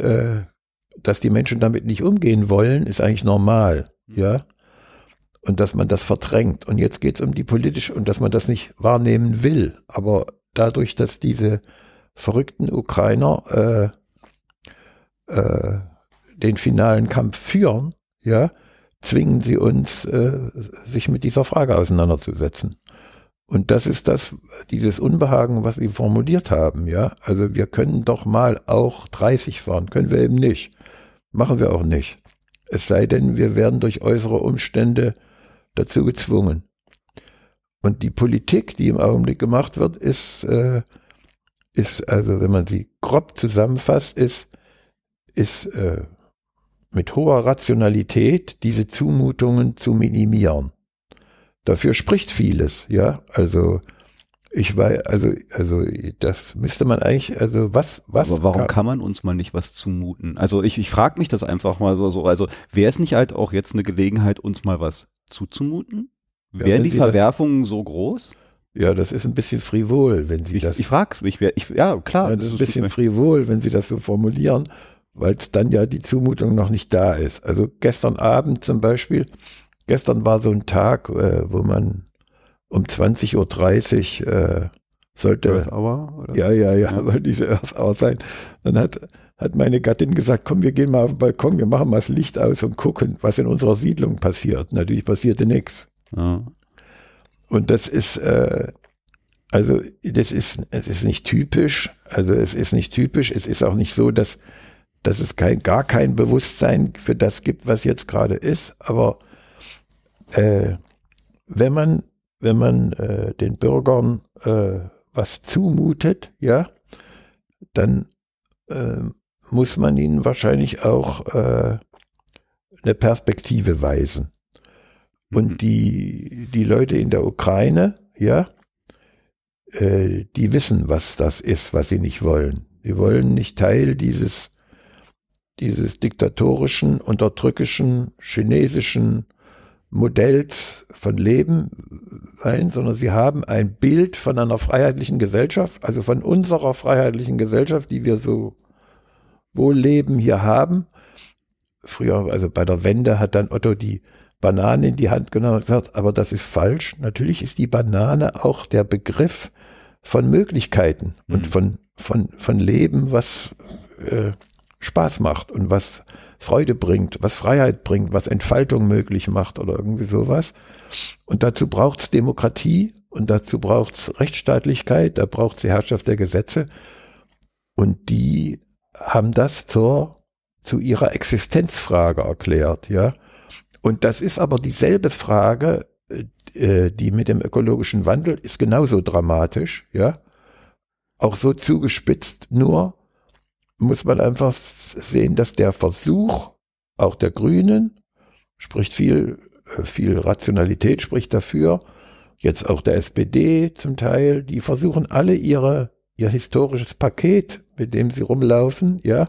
dass die Menschen damit nicht umgehen wollen, ist eigentlich normal, mhm. ja. Und dass man das verdrängt. Und jetzt geht es um die politische und dass man das nicht wahrnehmen will. Aber dadurch, dass diese verrückten Ukrainer äh, äh, den finalen Kampf führen, ja, zwingen sie uns, äh, sich mit dieser Frage auseinanderzusetzen. Und das ist das, dieses Unbehagen, was Sie formuliert haben, ja. Also wir können doch mal auch 30 fahren, können wir eben nicht. Machen wir auch nicht. Es sei denn, wir werden durch äußere Umstände dazu gezwungen. Und die Politik, die im Augenblick gemacht wird, ist, äh, ist also, wenn man sie grob zusammenfasst, ist, ist äh, mit hoher Rationalität diese Zumutungen zu minimieren. Dafür spricht vieles, ja. Also ich weiß, also, also das müsste man eigentlich, also was, was. Aber warum kann, kann man uns mal nicht was zumuten? Also ich, ich frage mich das einfach mal so, so. Also wäre es nicht halt auch jetzt eine Gelegenheit, uns mal was zuzumuten? Ja, Wären die Verwerfungen so groß? Ja, das ist ein bisschen frivol, wenn Sie ich, das. Ich frag's mich, ich, ja klar. Ja, das, ist ein bisschen frivol, wenn Sie das so formulieren, weil dann ja die Zumutung noch nicht da ist. Also gestern Abend zum Beispiel Gestern war so ein Tag, äh, wo man um 20.30 Uhr äh, sollte. Earth Hour? Oder? Ja, ja, ja, ja, soll diese Earth Hour sein. Dann hat, hat meine Gattin gesagt, komm, wir gehen mal auf den Balkon, wir machen mal das Licht aus und gucken, was in unserer Siedlung passiert. Natürlich passierte nichts. Ja. Und das ist, äh, also das ist, es ist nicht typisch. Also es ist nicht typisch. Es ist auch nicht so, dass, dass es kein, gar kein Bewusstsein für das gibt, was jetzt gerade ist. Aber äh, wenn man, wenn man äh, den Bürgern äh, was zumutet, ja, dann äh, muss man ihnen wahrscheinlich auch äh, eine Perspektive weisen. Und mhm. die, die Leute in der Ukraine, ja, äh, die wissen, was das ist, was sie nicht wollen. Die wollen nicht Teil dieses, dieses diktatorischen, unterdrückischen, chinesischen Modells von Leben sein, sondern sie haben ein Bild von einer freiheitlichen Gesellschaft, also von unserer freiheitlichen Gesellschaft, die wir so wohl leben hier haben. Früher, also bei der Wende hat dann Otto die Banane in die Hand genommen und gesagt, aber das ist falsch. Natürlich ist die Banane auch der Begriff von Möglichkeiten mhm. und von, von, von Leben, was äh, Spaß macht und was Freude bringt, was Freiheit bringt, was Entfaltung möglich macht oder irgendwie sowas. Und dazu braucht es Demokratie und dazu braucht es Rechtsstaatlichkeit, da braucht es die Herrschaft der Gesetze. Und die haben das zur, zu ihrer Existenzfrage erklärt, ja. Und das ist aber dieselbe Frage, äh, die mit dem ökologischen Wandel ist genauso dramatisch, ja. Auch so zugespitzt, nur muss man einfach sehen, dass der Versuch auch der Grünen spricht viel, äh, viel Rationalität spricht dafür, jetzt auch der SPD zum Teil, die versuchen alle ihre, ihr historisches Paket, mit dem sie rumlaufen, ja,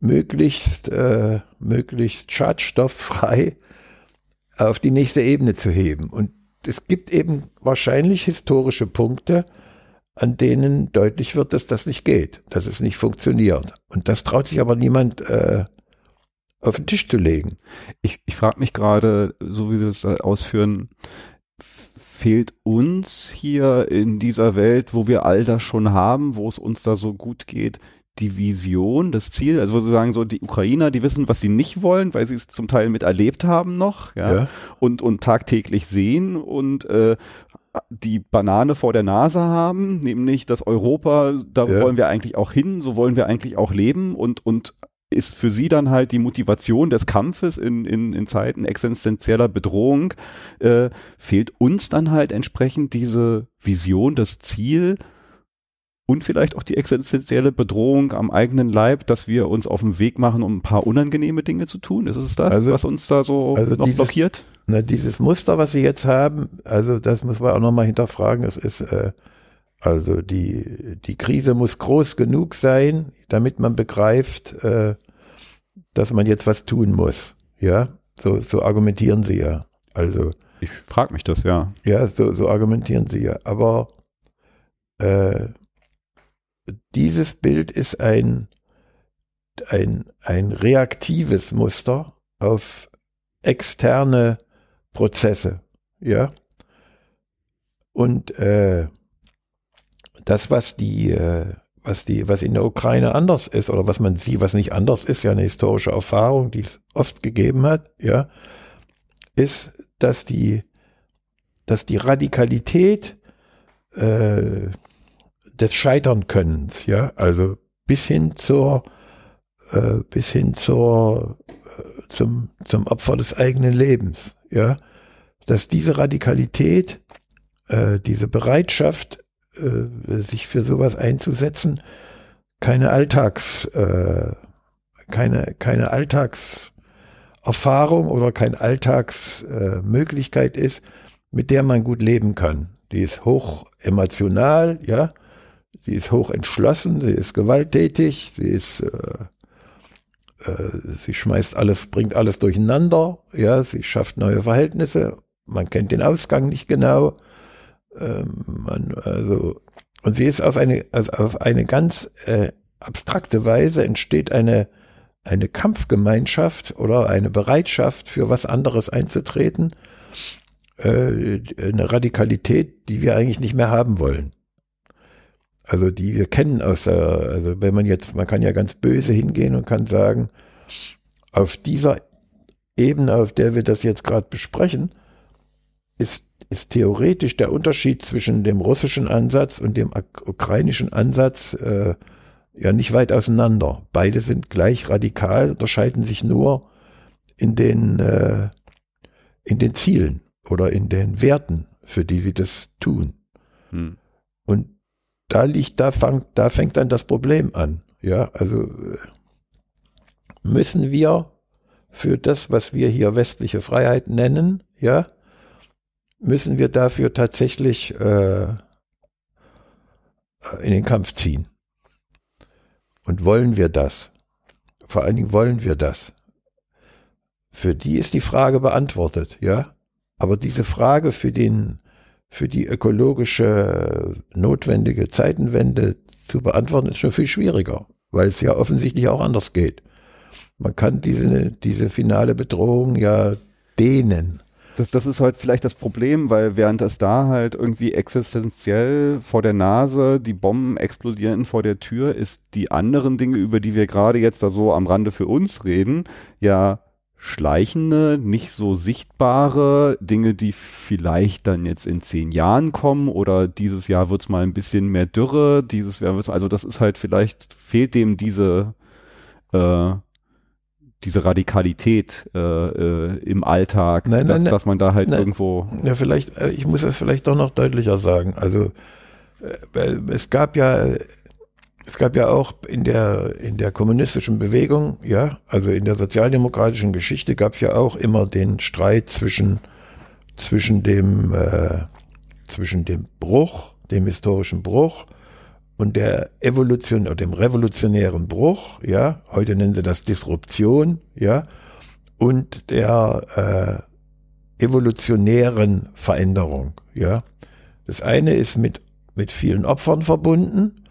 möglichst, äh, möglichst schadstofffrei auf die nächste Ebene zu heben. Und es gibt eben wahrscheinlich historische Punkte, an denen deutlich wird, dass das nicht geht, dass es nicht funktioniert. Und das traut sich aber niemand äh, auf den Tisch zu legen. Ich, ich frage mich gerade, so wie Sie es ausführen, fehlt uns hier in dieser Welt, wo wir all das schon haben, wo es uns da so gut geht, die Vision, das Ziel, also sozusagen so die Ukrainer, die wissen, was sie nicht wollen, weil sie es zum Teil miterlebt haben noch, ja, ja. Und, und tagtäglich sehen und äh, die Banane vor der Nase haben, nämlich das Europa, da ja. wollen wir eigentlich auch hin, so wollen wir eigentlich auch leben und, und ist für sie dann halt die Motivation des Kampfes in, in, in Zeiten existenzieller Bedrohung, äh, fehlt uns dann halt entsprechend diese Vision, das Ziel, und vielleicht auch die existenzielle Bedrohung am eigenen Leib, dass wir uns auf den Weg machen, um ein paar unangenehme Dinge zu tun? Ist es das, also, was uns da so also noch dieses, blockiert? Na, dieses Muster, was Sie jetzt haben, also das muss man auch nochmal hinterfragen. Es ist äh, also die die Krise muss groß genug sein, damit man begreift, äh, dass man jetzt was tun muss. Ja, so so argumentieren Sie ja. Also ich frage mich das ja. Ja, so so argumentieren Sie ja. Aber äh, dieses Bild ist ein, ein, ein reaktives Muster auf externe Prozesse, ja. Und äh, das, was die, äh, was die, was in der Ukraine anders ist oder was man sieht, was nicht anders ist, ja eine historische Erfahrung, die es oft gegeben hat, ja, ist, dass die, dass die Radikalität äh, des Scheiternkönnens, ja, also bis hin zur, äh, bis hin zur, äh, zum, zum Opfer des eigenen Lebens, ja, dass diese Radikalität, äh, diese Bereitschaft, äh, sich für sowas einzusetzen, keine Alltags, äh, keine, keine Alltagserfahrung oder keine Alltagsmöglichkeit äh, ist, mit der man gut leben kann. Die ist hoch emotional, ja, Sie ist hoch entschlossen, sie ist gewalttätig, sie ist, äh, äh, sie schmeißt alles, bringt alles durcheinander, ja, sie schafft neue Verhältnisse, man kennt den Ausgang nicht genau, ähm, man, also, und sie ist auf eine, also auf eine ganz äh, abstrakte Weise entsteht eine, eine Kampfgemeinschaft oder eine Bereitschaft für was anderes einzutreten, äh, eine Radikalität, die wir eigentlich nicht mehr haben wollen also die wir kennen aus der, also wenn man jetzt, man kann ja ganz böse hingehen und kann sagen, auf dieser Ebene, auf der wir das jetzt gerade besprechen, ist, ist theoretisch der Unterschied zwischen dem russischen Ansatz und dem ukrainischen Ansatz äh, ja nicht weit auseinander. Beide sind gleich radikal, unterscheiden sich nur in den, äh, in den Zielen oder in den Werten, für die sie das tun. Hm. Und da liegt, da fängt, da fängt dann das Problem an. Ja, also äh, müssen wir für das, was wir hier westliche Freiheit nennen, ja, müssen wir dafür tatsächlich äh, in den Kampf ziehen. Und wollen wir das? Vor allen Dingen wollen wir das. Für die ist die Frage beantwortet, ja. Aber diese Frage für den für die ökologische notwendige Zeitenwende zu beantworten, ist schon viel schwieriger, weil es ja offensichtlich auch anders geht. Man kann diese, diese finale Bedrohung ja dehnen. Das, das ist halt vielleicht das Problem, weil während es da halt irgendwie existenziell vor der Nase, die Bomben explodieren vor der Tür, ist die anderen Dinge, über die wir gerade jetzt da so am Rande für uns reden, ja schleichende, nicht so sichtbare Dinge, die vielleicht dann jetzt in zehn Jahren kommen oder dieses Jahr wird's mal ein bisschen mehr Dürre, dieses Jahr wird's, also das ist halt vielleicht, fehlt dem diese, äh, diese Radikalität äh, äh, im Alltag, nein, dass, nein, dass man da halt nein. irgendwo. Ja, vielleicht, äh, ich muss es vielleicht doch noch deutlicher sagen. Also äh, es gab ja es gab ja auch in der, in der kommunistischen Bewegung, ja, also in der sozialdemokratischen Geschichte gab es ja auch immer den Streit zwischen, zwischen dem, äh, zwischen dem Bruch, dem historischen Bruch und der Evolution oder dem revolutionären Bruch, ja, heute nennen sie das Disruption, ja, und der äh, evolutionären Veränderung, ja. Das eine ist mit mit vielen Opfern verbunden,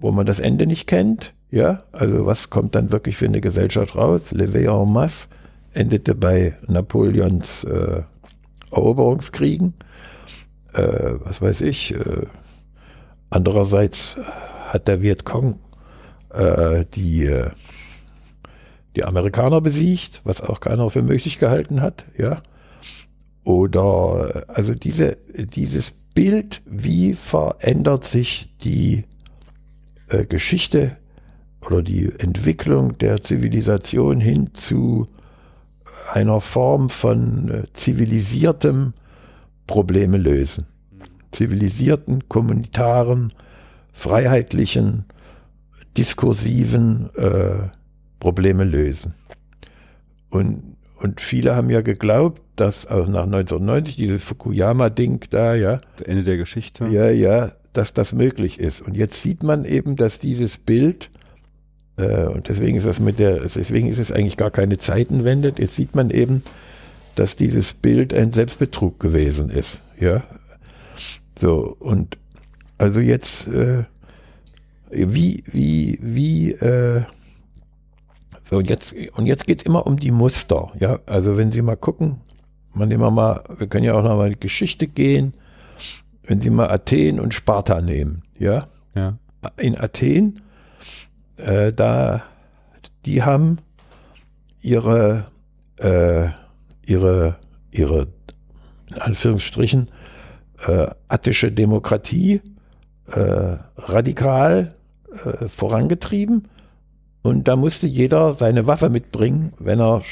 wo man das Ende nicht kennt, ja, also was kommt dann wirklich für eine Gesellschaft raus? Levé en masse endete bei Napoleons äh, Eroberungskriegen, äh, was weiß ich, äh, Andererseits hat der Vietcong äh, die, äh, die Amerikaner besiegt, was auch keiner für möglich gehalten hat, ja. Oder also diese, dieses Bild, wie verändert sich die äh, Geschichte oder die Entwicklung der Zivilisation hin zu einer Form von äh, zivilisiertem Probleme lösen zivilisierten, kommunitaren, freiheitlichen, diskursiven äh, Probleme lösen. Und, und viele haben ja geglaubt, dass auch nach 1990 dieses Fukuyama-Ding da, ja. Das Ende der Geschichte. Ja, ja, dass das möglich ist. Und jetzt sieht man eben, dass dieses Bild, äh, und deswegen ist das mit der, deswegen ist es eigentlich gar keine Zeitenwende, jetzt sieht man eben, dass dieses Bild ein Selbstbetrug gewesen ist. Ja, so, und also jetzt, äh, wie, wie, wie, äh, so, und jetzt, und jetzt geht's immer um die Muster, ja. Also wenn Sie mal gucken, man nehmen wir mal, wir können ja auch noch mal die Geschichte gehen, wenn Sie mal Athen und Sparta nehmen, ja. Ja. In Athen, äh, da, die haben ihre, äh, ihre, ihre, in Anführungsstrichen, äh, attische Demokratie äh, radikal äh, vorangetrieben. Und da musste jeder seine Waffe mitbringen, wenn er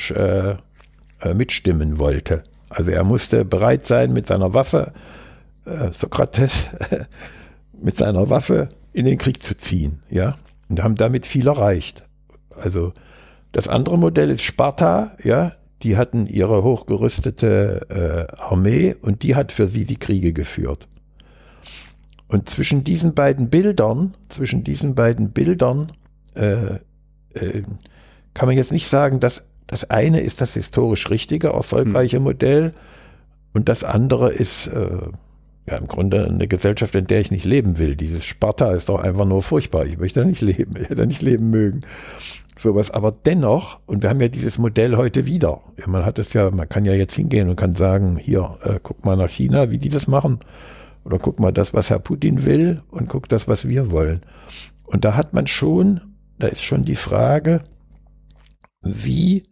äh, mitstimmen wollte. Also er musste bereit sein, mit seiner Waffe, äh, Sokrates, <laughs> mit seiner Waffe in den Krieg zu ziehen. Ja, und haben damit viel erreicht. Also das andere Modell ist Sparta, ja, die hatten ihre hochgerüstete äh, Armee und die hat für sie die Kriege geführt. Und zwischen diesen beiden Bildern, zwischen diesen beiden Bildern äh, äh, kann man jetzt nicht sagen, dass das eine ist das historisch richtige, erfolgreiche hm. Modell und das andere ist äh, ja im Grunde eine Gesellschaft, in der ich nicht leben will. Dieses Sparta ist doch einfach nur furchtbar. Ich möchte da nicht leben, <laughs> ich da nicht leben mögen sowas. Aber dennoch, und wir haben ja dieses Modell heute wieder. Ja, man hat es ja, man kann ja jetzt hingehen und kann sagen, hier, äh, guck mal nach China, wie die das machen. Oder guck mal das, was Herr Putin will und guck das, was wir wollen. Und da hat man schon, da ist schon die Frage, wie,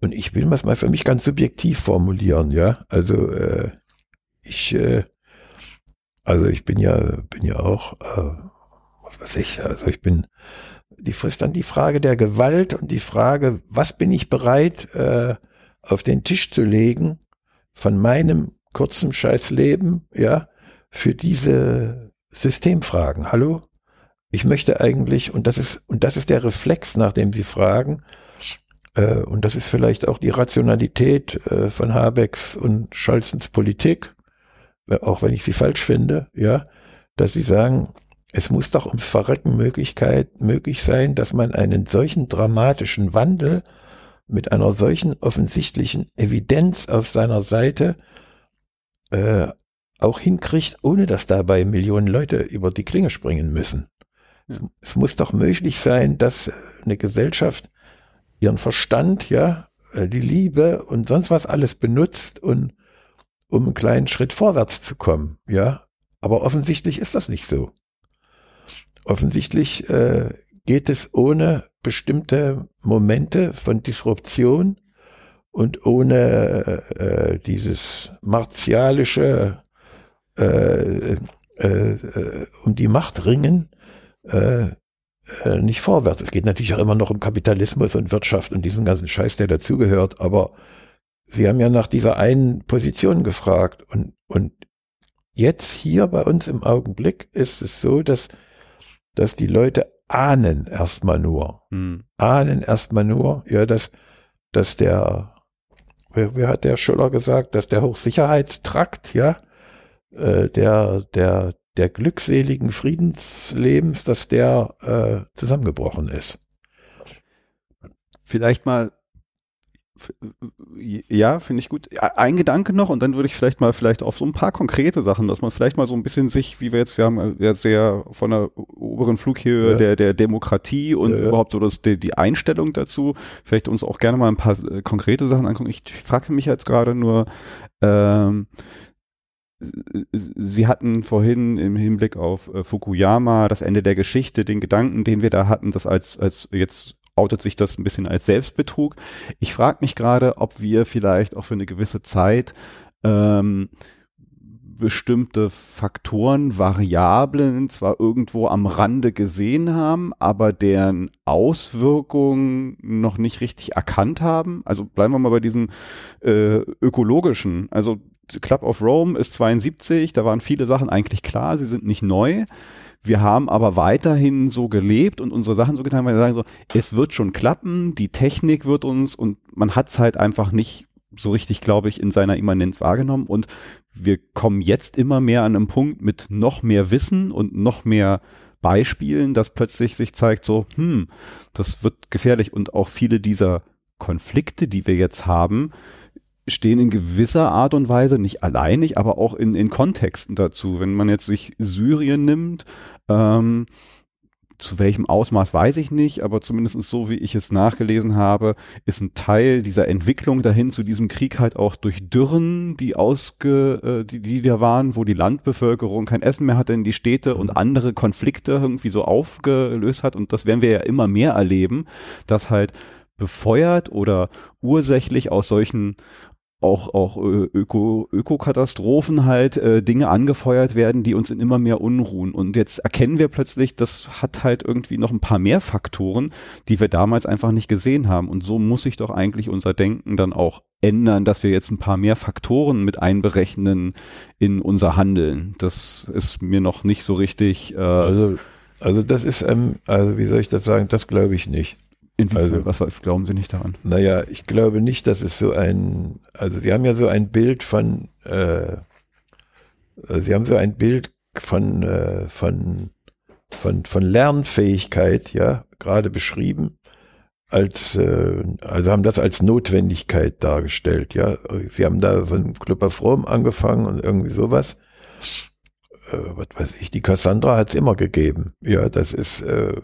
und ich will das mal für mich ganz subjektiv formulieren, ja. Also äh, ich, äh, also ich bin ja, bin ja auch, äh, was weiß ich, also ich bin die frisst dann die Frage der Gewalt und die Frage, was bin ich bereit äh, auf den Tisch zu legen von meinem kurzen Scheißleben, ja, für diese Systemfragen. Hallo? Ich möchte eigentlich, und das ist, und das ist der Reflex, nach dem Sie fragen, äh, und das ist vielleicht auch die Rationalität äh, von Habecks und Scholzens Politik, auch wenn ich sie falsch finde, ja, dass sie sagen, es muss doch ums Verrecken Möglichkeit möglich sein, dass man einen solchen dramatischen Wandel mit einer solchen offensichtlichen Evidenz auf seiner Seite äh, auch hinkriegt, ohne dass dabei Millionen Leute über die Klinge springen müssen. Ja. Es, es, muss doch möglich sein, dass eine Gesellschaft ihren Verstand, ja, äh, die Liebe und sonst was alles benutzt, und, um einen kleinen Schritt vorwärts zu kommen, ja. Aber offensichtlich ist das nicht so. Offensichtlich äh, geht es ohne bestimmte Momente von Disruption und ohne äh, dieses martialische äh, äh, äh, um die Macht ringen äh, äh, nicht vorwärts. Es geht natürlich auch immer noch um Kapitalismus und Wirtschaft und diesen ganzen Scheiß, der dazugehört, aber Sie haben ja nach dieser einen Position gefragt und, und jetzt hier bei uns im Augenblick ist es so, dass dass die Leute ahnen erstmal nur, hm. ahnen erstmal nur, ja, dass, dass der, wer, wer hat der Schüller gesagt, dass der Hochsicherheitstrakt, ja, äh, der, der, der glückseligen Friedenslebens, dass der äh, zusammengebrochen ist. Vielleicht mal ja, finde ich gut. Ein Gedanke noch und dann würde ich vielleicht mal vielleicht auf so ein paar konkrete Sachen, dass man vielleicht mal so ein bisschen sich, wie wir jetzt, wir haben ja sehr von der oberen Flughöhe ja. der, der Demokratie und ja, ja. überhaupt so das, die, die Einstellung dazu, vielleicht uns auch gerne mal ein paar äh, konkrete Sachen angucken. Ich frage mich jetzt gerade nur, ähm, Sie hatten vorhin im Hinblick auf äh, Fukuyama das Ende der Geschichte, den Gedanken, den wir da hatten, das als, als jetzt outet sich das ein bisschen als Selbstbetrug. Ich frage mich gerade, ob wir vielleicht auch für eine gewisse Zeit ähm, bestimmte Faktoren, Variablen zwar irgendwo am Rande gesehen haben, aber deren Auswirkungen noch nicht richtig erkannt haben. Also bleiben wir mal bei diesem äh, ökologischen. Also Club of Rome ist 72, da waren viele Sachen eigentlich klar, sie sind nicht neu. Wir haben aber weiterhin so gelebt und unsere Sachen so getan, weil wir sagen so, es wird schon klappen, die Technik wird uns und man hat es halt einfach nicht so richtig, glaube ich, in seiner Immanenz wahrgenommen und wir kommen jetzt immer mehr an einem Punkt mit noch mehr Wissen und noch mehr Beispielen, dass plötzlich sich zeigt so, hm, das wird gefährlich und auch viele dieser Konflikte, die wir jetzt haben, stehen in gewisser Art und Weise, nicht alleinig, aber auch in, in Kontexten dazu. Wenn man jetzt sich Syrien nimmt, ähm, zu welchem Ausmaß weiß ich nicht, aber zumindest so wie ich es nachgelesen habe, ist ein Teil dieser Entwicklung dahin zu diesem Krieg halt auch durch Dürren, die ausge, äh, die, die da waren, wo die Landbevölkerung kein Essen mehr hatte in die Städte und mhm. andere Konflikte irgendwie so aufgelöst hat und das werden wir ja immer mehr erleben, dass halt befeuert oder ursächlich aus solchen auch, auch äh, Öko, Ökokatastrophen halt äh, Dinge angefeuert werden, die uns in immer mehr Unruhen. Und jetzt erkennen wir plötzlich, das hat halt irgendwie noch ein paar mehr Faktoren, die wir damals einfach nicht gesehen haben. Und so muss sich doch eigentlich unser Denken dann auch ändern, dass wir jetzt ein paar mehr Faktoren mit einberechnen in unser Handeln. Das ist mir noch nicht so richtig. Äh, also, also das ist, ähm, also wie soll ich das sagen? Das glaube ich nicht. Inwiefern, also, was, was glauben Sie nicht daran? Naja, ich glaube nicht, dass es so ein, also Sie haben ja so ein Bild von, äh, Sie haben so ein Bild von, äh, von, von, von Lernfähigkeit, ja, gerade beschrieben, als, äh, also haben das als Notwendigkeit dargestellt, ja. Sie haben da von Club of Rome angefangen und irgendwie sowas. Äh, was weiß ich, die Cassandra hat es immer gegeben. Ja, das ist, äh,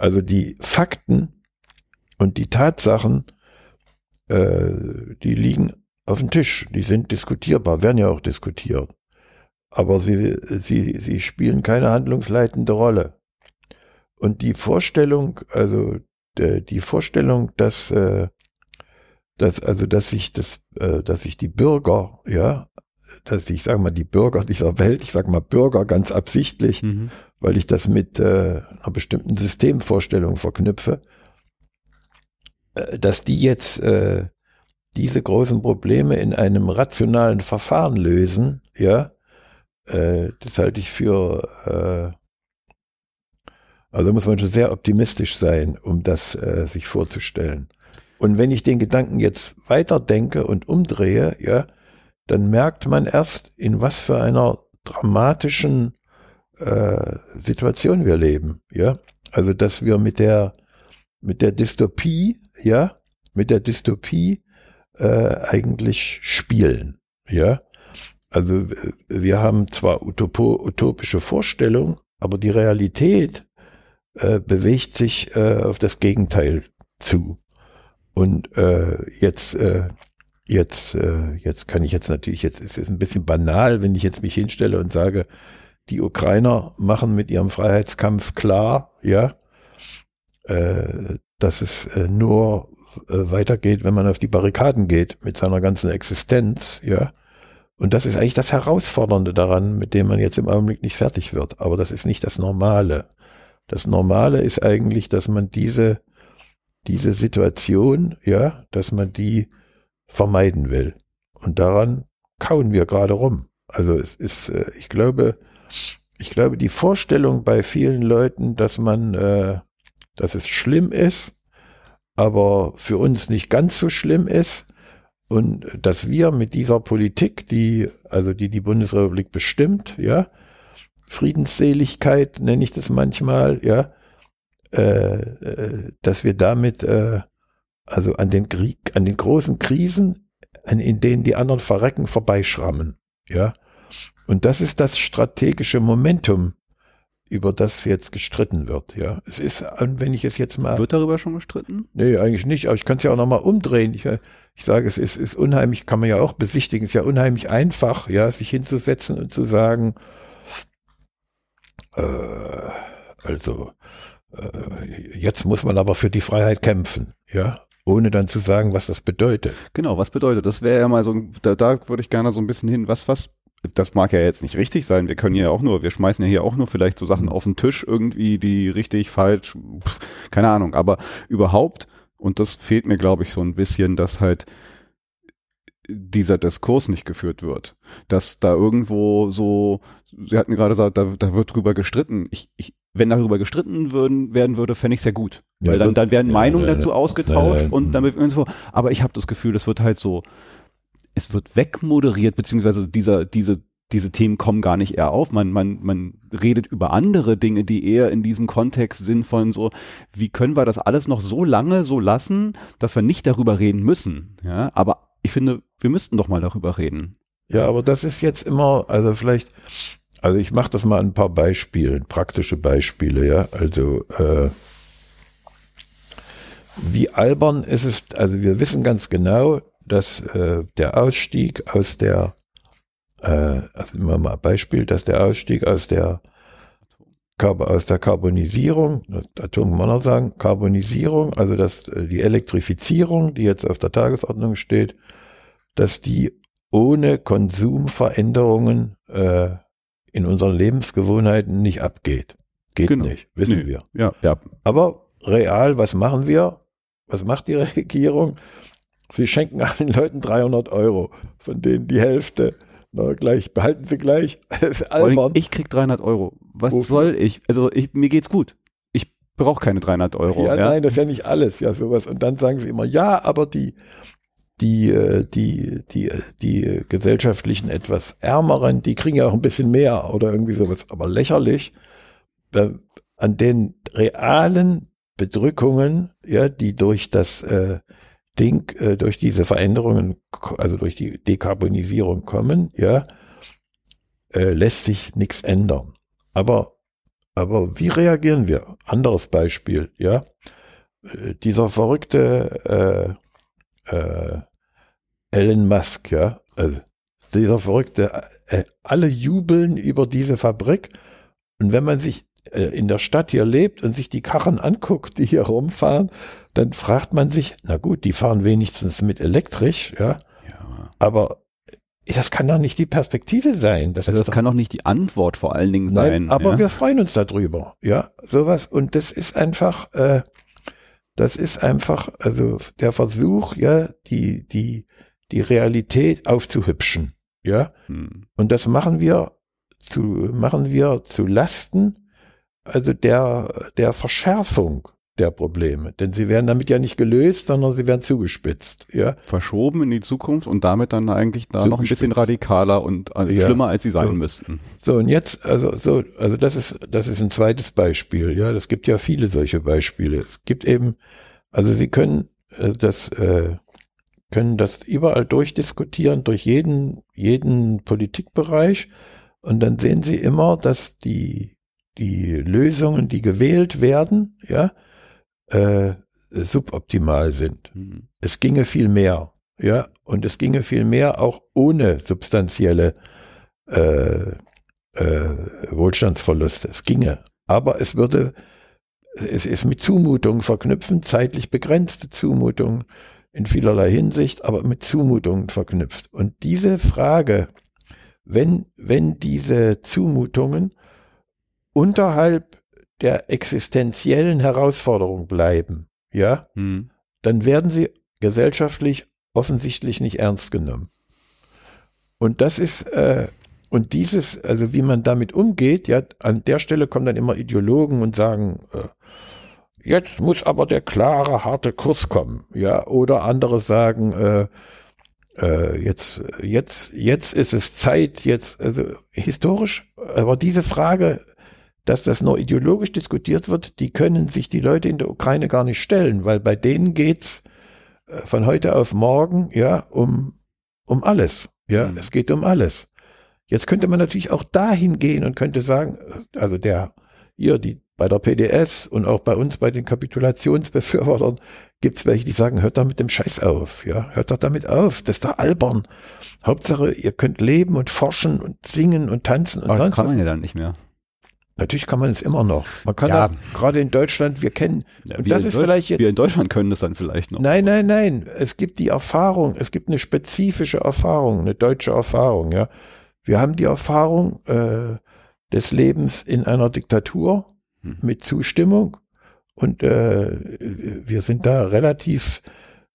also die Fakten und die Tatsachen, äh, die liegen auf dem Tisch, die sind diskutierbar, werden ja auch diskutiert. Aber sie, sie, sie spielen keine handlungsleitende Rolle. Und die Vorstellung, also die Vorstellung, dass, äh, dass also dass sich das, äh, dass sich die Bürger, ja, dass ich sage mal die Bürger dieser Welt, ich sage mal Bürger ganz absichtlich, mhm. Weil ich das mit äh, einer bestimmten Systemvorstellung verknüpfe, äh, dass die jetzt äh, diese großen Probleme in einem rationalen Verfahren lösen, ja, äh, das halte ich für, äh, also muss man schon sehr optimistisch sein, um das äh, sich vorzustellen. Und wenn ich den Gedanken jetzt weiterdenke und umdrehe, ja, dann merkt man erst, in was für einer dramatischen äh, Situation wir leben, ja. Also, dass wir mit der mit der Dystopie, ja, mit der Dystopie äh, eigentlich spielen, ja. Also wir haben zwar utopo, utopische Vorstellungen, aber die Realität äh, bewegt sich äh, auf das Gegenteil zu. Und äh, jetzt, äh, jetzt, äh, jetzt kann ich jetzt natürlich, jetzt ist es ein bisschen banal, wenn ich jetzt mich hinstelle und sage, die Ukrainer machen mit ihrem Freiheitskampf klar, ja, äh, dass es äh, nur äh, weitergeht, wenn man auf die Barrikaden geht mit seiner ganzen Existenz, ja. Und das ist eigentlich das Herausfordernde daran, mit dem man jetzt im Augenblick nicht fertig wird. Aber das ist nicht das Normale. Das Normale ist eigentlich, dass man diese, diese Situation, ja, dass man die vermeiden will. Und daran kauen wir gerade rum. Also es ist, äh, ich glaube, ich glaube, die Vorstellung bei vielen Leuten, dass man äh, dass es schlimm ist, aber für uns nicht ganz so schlimm ist, und dass wir mit dieser Politik, die, also die die Bundesrepublik bestimmt, ja, Friedensseligkeit nenne ich das manchmal, ja, äh, äh, dass wir damit äh, also an den Krieg, an den großen Krisen, an, in denen die anderen verrecken, vorbeischrammen, ja. Und das ist das strategische Momentum, über das jetzt gestritten wird, ja. Es ist, wenn ich es jetzt mal. Wird darüber schon gestritten? Nee, eigentlich nicht, aber ich kann es ja auch nochmal umdrehen. Ich, ich sage, es ist, ist unheimlich, kann man ja auch besichtigen, es ist ja unheimlich einfach, ja, sich hinzusetzen und zu sagen, äh, also, äh, jetzt muss man aber für die Freiheit kämpfen, ja ohne dann zu sagen, was das bedeutet. Genau, was bedeutet? Das wäre ja mal so, da, da würde ich gerne so ein bisschen hin, was, was, das mag ja jetzt nicht richtig sein, wir können ja auch nur, wir schmeißen ja hier auch nur vielleicht so Sachen mhm. auf den Tisch, irgendwie, die richtig, falsch, pf, keine Ahnung, aber überhaupt, und das fehlt mir, glaube ich, so ein bisschen, dass halt dieser Diskurs nicht geführt wird. Dass da irgendwo so, Sie hatten gerade gesagt, da, da wird drüber gestritten. Ich, ich, wenn darüber gestritten würden, werden würde, fände ich sehr gut. Ja, Weil dann, dann werden ja, Meinungen ja, dazu ausgetauscht und dann wird so, aber ich habe das Gefühl, das wird halt so, es wird wegmoderiert, beziehungsweise dieser, diese, diese Themen kommen gar nicht eher auf. Man, man, man redet über andere Dinge, die eher in diesem Kontext sind von so, wie können wir das alles noch so lange so lassen, dass wir nicht darüber reden müssen. Ja, aber ich finde, wir müssten doch mal darüber reden. Ja, aber das ist jetzt immer, also vielleicht, also ich mache das mal ein paar Beispiele, praktische Beispiele, ja. Also äh, wie albern ist es, also wir wissen ganz genau, dass äh, der Ausstieg aus der, äh, also immer mal Beispiel, dass der Ausstieg aus der aus der Karbonisierung, Atom kann man auch sagen, Karbonisierung, also dass äh, die Elektrifizierung, die jetzt auf der Tagesordnung steht, dass die ohne Konsumveränderungen äh, in unseren Lebensgewohnheiten nicht abgeht. Geht genau. nicht, wissen nee. wir. Ja, ja. Aber real, was machen wir? Was macht die <laughs> Regierung? Sie schenken <laughs> allen Leuten 300 Euro, von denen die Hälfte na, gleich, behalten Sie gleich. <laughs> Ich krieg 300 Euro. Was Wofür? soll ich? Also ich, mir geht's gut. Ich brauche keine 300 Euro. Ja, ja, nein, das ist ja nicht alles, ja, sowas. Und dann sagen sie immer, ja, aber die, die, äh, die, die, die gesellschaftlichen etwas ärmeren, die kriegen ja auch ein bisschen mehr oder irgendwie sowas, aber lächerlich, an den realen Bedrückungen, ja, die durch das äh, Ding, äh, durch diese Veränderungen, also durch die Dekarbonisierung kommen, ja, äh, lässt sich nichts ändern. Aber, aber wie reagieren wir? Anderes Beispiel, ja. Äh, dieser verrückte äh, äh, Elon Musk, ja, also dieser verrückte, alle jubeln über diese Fabrik. Und wenn man sich in der Stadt hier lebt und sich die Karren anguckt, die hier rumfahren, dann fragt man sich, na gut, die fahren wenigstens mit elektrisch, ja. ja. Aber das kann doch nicht die Perspektive sein. Das, also das kann doch nicht die Antwort vor allen Dingen nein, sein. Aber ja? wir freuen uns darüber, ja, sowas. Und das ist einfach, äh, das ist einfach, also der Versuch, ja, die, die, die Realität aufzuhübschen, ja. Hm. Und das machen wir zu, machen wir zu Lasten also der, der Verschärfung der Probleme. Denn sie werden damit ja nicht gelöst, sondern sie werden zugespitzt. Ja? Verschoben in die Zukunft und damit dann eigentlich da noch ein bisschen radikaler und äh, ja. schlimmer, als sie sein so. müssten. So, und jetzt, also, so, also das ist, das ist ein zweites Beispiel. Ja, das gibt ja viele solche Beispiele. Es gibt eben, also sie können äh, das, äh, können das überall durchdiskutieren, durch jeden, jeden Politikbereich. Und dann sehen sie immer, dass die die Lösungen, die gewählt werden, ja, äh, suboptimal sind. Mhm. Es ginge viel mehr, ja, und es ginge viel mehr auch ohne substanzielle äh, äh, Wohlstandsverluste. Es ginge, aber es würde, es ist mit Zumutungen verknüpfen, zeitlich begrenzte Zumutungen in vielerlei Hinsicht, aber mit Zumutungen verknüpft. Und diese Frage, wenn, wenn diese Zumutungen unterhalb der existenziellen Herausforderung bleiben, ja, hm. dann werden sie gesellschaftlich offensichtlich nicht ernst genommen. Und das ist, äh, und dieses, also wie man damit umgeht, ja, an der Stelle kommen dann immer Ideologen und sagen, äh, jetzt muss aber der klare, harte Kurs kommen, ja, oder andere sagen, äh, äh, jetzt, jetzt, jetzt ist es Zeit, jetzt, also historisch, aber diese Frage, dass das nur ideologisch diskutiert wird, die können sich die Leute in der Ukraine gar nicht stellen, weil bei denen geht's äh, von heute auf morgen, ja, um, um alles. Ja, mhm. es geht um alles. Jetzt könnte man natürlich auch dahin gehen und könnte sagen, also der, hier, die, bei der PDS und auch bei uns bei den Kapitulationsbefürwortern gibt's welche, die sagen, hört da mit dem Scheiß auf, ja, hört doch damit auf, das ist doch albern. Hauptsache, ihr könnt leben und forschen und singen und tanzen und Aber sonst das kann man was. ja dann nicht mehr. Natürlich kann man es immer noch. Man kann Ja. gerade in Deutschland, wir kennen, Ja, und wir das in ist vielleicht Wir in Deutschland können das dann vielleicht noch. Nein, nein, nein. Es gibt die Erfahrung, es gibt eine spezifische Erfahrung, eine deutsche Erfahrung, ja. Wir haben die Erfahrung äh, des Lebens in einer Diktatur Hm. mit Zustimmung und äh, wir sind da relativ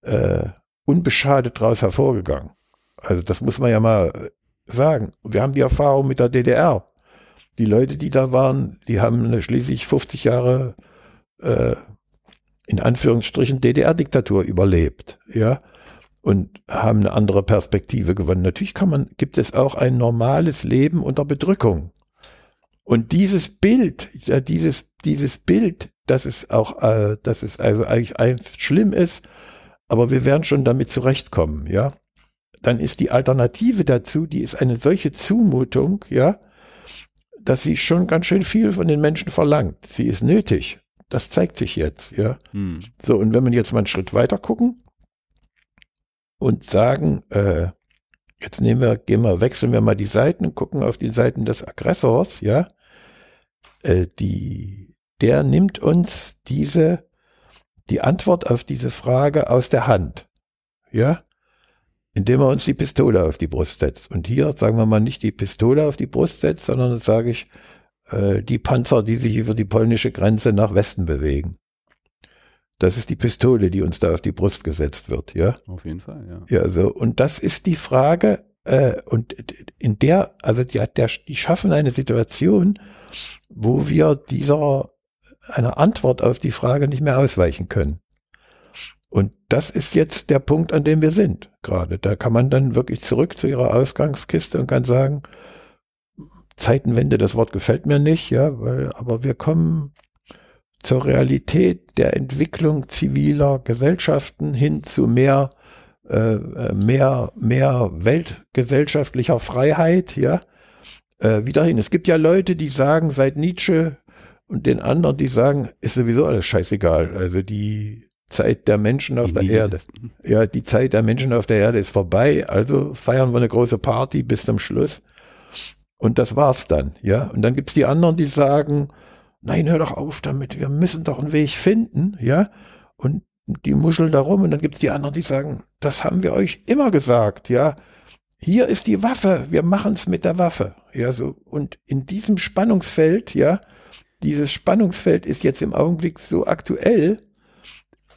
äh, unbeschadet draus hervorgegangen. Also das muss man ja mal sagen. Wir haben die Erfahrung mit der DDR. Die Leute, die da waren, die haben schließlich 50 Jahre äh, in Anführungsstrichen DDR-Diktatur überlebt, ja, und haben eine andere Perspektive gewonnen. Natürlich kann man, gibt es auch ein normales Leben unter Bedrückung. Und dieses Bild, ja, dieses, dieses Bild, dass es auch, äh, dass es also eigentlich schlimm ist, aber wir werden schon damit zurechtkommen, ja. Dann ist die Alternative dazu, die ist eine solche Zumutung, ja, dass sie schon ganz schön viel von den Menschen verlangt. Sie ist nötig. Das zeigt sich jetzt, ja. Hm. So, und wenn wir jetzt mal einen Schritt weiter gucken und sagen, äh, jetzt nehmen wir, gehen wir, wechseln wir mal die Seiten und gucken auf die Seiten des Aggressors, ja, äh, die, der nimmt uns diese, die Antwort auf diese Frage aus der Hand, ja, indem er uns die Pistole auf die Brust setzt. Und hier sagen wir mal nicht die Pistole auf die Brust setzt, sondern sage ich, äh, die Panzer, die sich über die polnische Grenze nach Westen bewegen. Das ist die Pistole, die uns da auf die Brust gesetzt wird, ja. Auf jeden Fall, ja. Ja, so, und das ist die Frage, äh, und in der, also die, der, die schaffen eine Situation, wo wir dieser, einer Antwort auf die Frage nicht mehr ausweichen können. Und das ist jetzt der Punkt, an dem wir sind gerade. Da kann man dann wirklich zurück zu ihrer Ausgangskiste und kann sagen, Zeitenwende, das Wort gefällt mir nicht, ja, weil, aber wir kommen zur Realität der Entwicklung ziviler Gesellschaften hin zu mehr, äh, mehr, mehr weltgesellschaftlicher Freiheit, ja, äh, wieder hin. Es gibt ja Leute, die sagen, seit Nietzsche und den anderen, die sagen, ist sowieso alles scheißegal. Also die Zeit der Menschen auf Die der nie- Erde. Ja, die Zeit der Menschen auf der Erde ist vorbei, also feiern wir eine große Party bis zum Schluss. Und das war's dann, ja. Und dann gibt's die anderen, die sagen, nein, hör doch auf damit, wir müssen doch einen Weg finden, ja. Und die muscheln da rum und dann gibt's die anderen, die sagen, das haben wir euch immer gesagt, ja. Hier ist die Waffe, wir machen's mit der Waffe, ja, so. Und in diesem Spannungsfeld, ja, dieses Spannungsfeld ist jetzt im Augenblick so aktuell,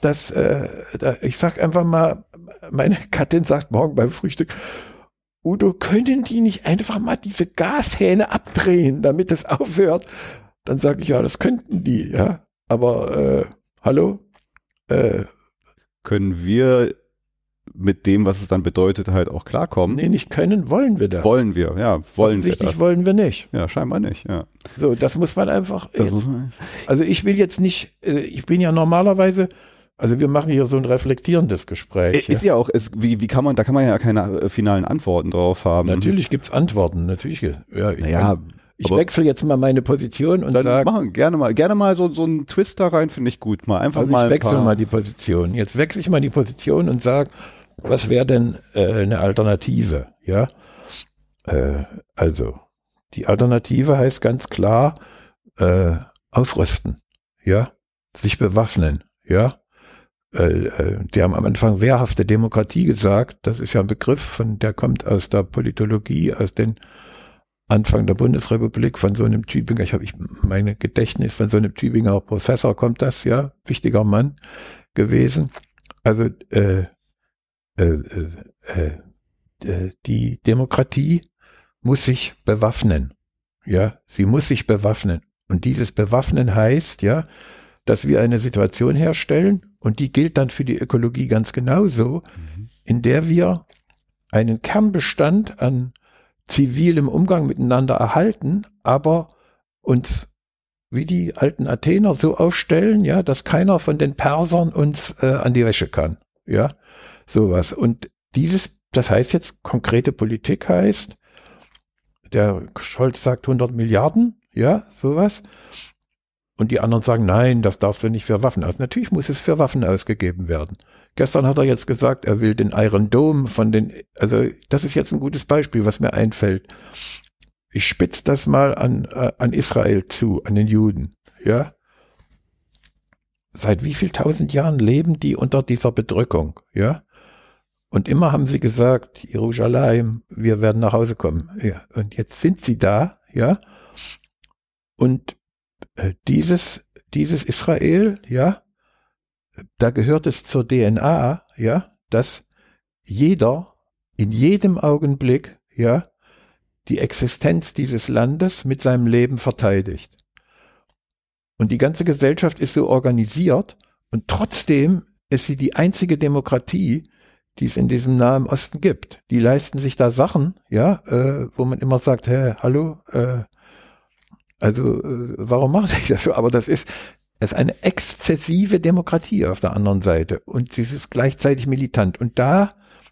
dass, äh, ich sag einfach mal, meine Gattin sagt morgen beim Frühstück, Udo, können die nicht einfach mal diese Gashähne abdrehen, damit es <laughs> aufhört? Dann sage ich, ja, das könnten die, ja. Aber äh, hallo? Äh, Können wir mit dem, was es dann bedeutet, halt auch klarkommen? nee, nicht können, wollen wir das. Wollen wir, ja, wollen wir das. wollen wir nicht. Ja, scheinbar nicht, ja. So, das muss man einfach. Jetzt, muss man, also ich will jetzt nicht, äh, ich bin ja normalerweise, also wir machen hier so ein reflektierendes Gespräch. ist ja auch, ist, wie, wie kann man, da kann man ja keine äh, finalen Antworten drauf haben. Natürlich gibt's Antworten, natürlich. Ja, ich, Naja, ich aber- wechsle jetzt mal meine Position und sage, machen, gerne mal, gerne mal so, so einen Twist da rein, finde ich gut. Mal einfach also mal. ich wechsle paar- mal die Position. Jetzt wechsle ich mal die Position und sage, was wäre denn äh, eine Alternative? Ja, äh, also die Alternative heißt ganz klar äh, aufrüsten, ja, sich bewaffnen, ja. Äh, äh, die haben am Anfang wehrhafte Demokratie gesagt. Das ist ja ein Begriff, von der kommt aus der Politologie, aus den Anfang der Bundesrepublik von so einem Tübinger, ich habe ich meine Gedächtnis von so einem Tübinger Professor kommt das ja, wichtiger Mann gewesen. Also äh, äh, äh, äh, äh, die Demokratie muss sich bewaffnen. Ja, sie muss sich bewaffnen. Und dieses Bewaffnen heißt ja, dass wir eine Situation herstellen und die gilt dann für die Ökologie ganz genauso, Mhm. in der wir einen Kernbestand an zivilem Umgang miteinander erhalten, aber uns wie die alten Athener so aufstellen, ja, dass keiner von den Persern uns äh, an die Wäsche kann, ja, sowas. Und dieses, das heißt jetzt konkrete Politik heißt, der Scholz sagt 100 Milliarden, ja, sowas. Und die anderen sagen, nein, das darfst du nicht für Waffen aus. Natürlich muss es für Waffen ausgegeben werden. Gestern hat er jetzt gesagt, er will den Iron Dome von den, also das ist jetzt ein gutes Beispiel, was mir einfällt. Ich spitze das mal an, äh, an Israel zu, an den Juden, ja. Seit wie viel tausend Jahren leben die unter dieser Bedrückung, ja? Und immer haben sie gesagt, Jerusalem, wir werden nach Hause kommen. Ja, und jetzt sind sie da, ja. Und dieses, dieses Israel, ja, da gehört es zur DNA, ja, dass jeder in jedem Augenblick, ja, die Existenz dieses Landes mit seinem Leben verteidigt. Und die ganze Gesellschaft ist so organisiert und trotzdem ist sie die einzige Demokratie, die es in diesem Nahen Osten gibt. Die leisten sich da Sachen, ja, äh, wo man immer sagt, hä, hallo, äh, also äh, warum macht ich das so? Aber das ist, es ist eine exzessive Demokratie auf der anderen Seite und sie ist gleichzeitig militant. Und da,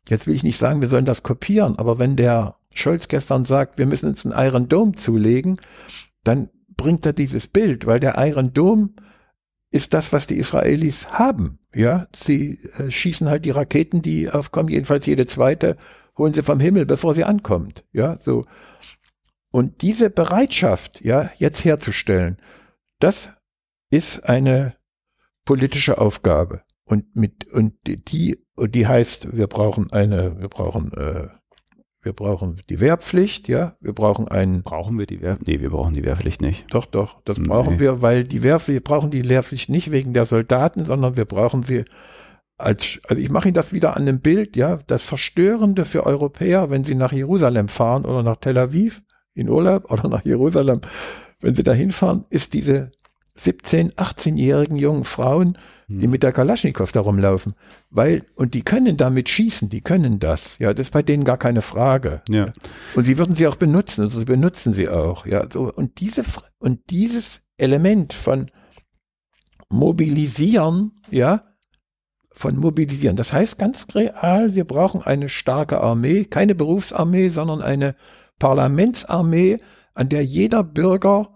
jetzt will ich nicht sagen, wir sollen das kopieren, aber wenn der Scholz gestern sagt, wir müssen uns einen Iron Dome zulegen, dann bringt er dieses Bild, weil der Iron Dome ist das, was die Israelis haben. Ja, sie äh, schießen halt die Raketen, die aufkommen, jedenfalls jede zweite, holen sie vom Himmel, bevor sie ankommt. Ja, so. Und diese Bereitschaft, ja, jetzt herzustellen, das ist eine politische Aufgabe. Und mit, und die, und die heißt, wir brauchen eine, wir brauchen, äh, wir brauchen die Wehrpflicht, ja, wir brauchen einen. Brauchen wir die Wehrpflicht? Nee, wir brauchen die Wehrpflicht nicht. Doch, doch, das nee. brauchen wir, weil die Wehrpflicht, wir brauchen die Wehrpflicht nicht wegen der Soldaten, sondern wir brauchen sie als, also ich mache Ihnen das wieder an dem Bild, ja, das Verstörende für Europäer, wenn sie nach Jerusalem fahren oder nach Tel Aviv, in Urlaub oder nach Jerusalem, wenn sie da hinfahren, ist diese 17, 18-jährigen jungen Frauen, die hm. mit der Kalaschnikow da rumlaufen. Weil, und die können damit schießen, die können das. Ja, das ist bei denen gar keine Frage. Ja. Und sie würden sie auch benutzen, also sie benutzen sie auch. Ja, so, und diese, und dieses Element von mobilisieren, ja, von mobilisieren. Das heißt ganz real, wir brauchen eine starke Armee, keine Berufsarmee, sondern eine Parlamentsarmee, an der jeder Bürger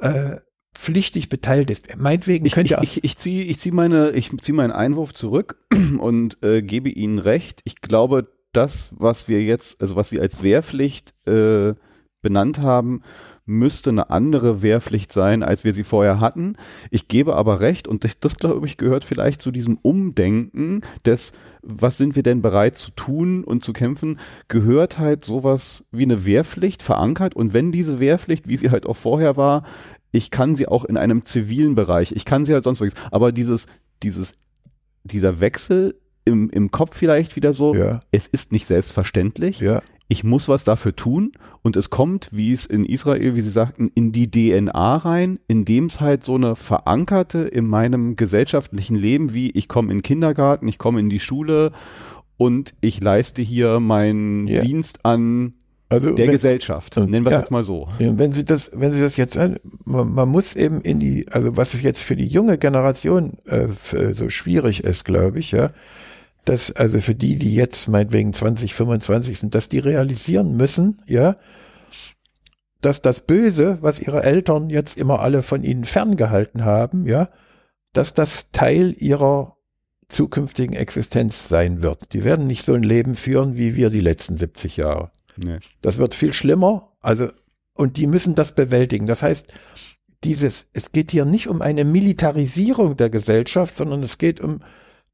äh, pflichtig beteiligt ist. Meinetwegen ich, ich, ich, ich ziehe ich zieh meine ich ziehe meinen Einwurf zurück <clears throat> und äh, gebe Ihnen recht. Ich glaube, das, was wir jetzt, also was Sie als Wehrpflicht äh, benannt haben, müsste eine andere Wehrpflicht sein, als wir sie vorher hatten. Ich gebe aber recht, und das, das glaube ich, gehört vielleicht zu diesem Umdenken des, was sind wir denn bereit zu tun und zu kämpfen, gehört halt sowas wie eine Wehrpflicht verankert. Und wenn diese Wehrpflicht, wie sie halt auch vorher war, ich kann sie auch in einem zivilen Bereich, ich kann sie halt sonst was, aber dieses, dieses, dieser Wechsel im, im Kopf vielleicht wieder so, ja. es ist nicht selbstverständlich. Ja ich muss was dafür tun und es kommt, wie es in Israel, wie Sie sagten, in die DNA rein, indem es halt so eine verankerte in meinem gesellschaftlichen Leben, wie ich komme in den Kindergarten, ich komme in die Schule und ich leiste hier meinen yeah. Dienst an also der wenn, Gesellschaft. Nennen wir es ja, jetzt mal so. Wenn Sie das, wenn Sie das jetzt, man, man, muss eben in die, also was jetzt für die junge Generation äh, so schwierig ist, glaube ich, ja, dass also für die, die jetzt meinetwegen 20, 25 sind, dass die realisieren müssen, ja, dass das Böse, was ihre Eltern jetzt immer alle von ihnen ferngehalten haben, ja, dass das Teil ihrer zukünftigen Existenz sein wird. Die werden nicht so ein Leben führen wie wir die letzten 70 Jahre. Nee. Das wird viel schlimmer. Also, und die müssen das bewältigen. Das heißt, dieses, es geht hier nicht um eine Militarisierung der Gesellschaft, sondern es geht um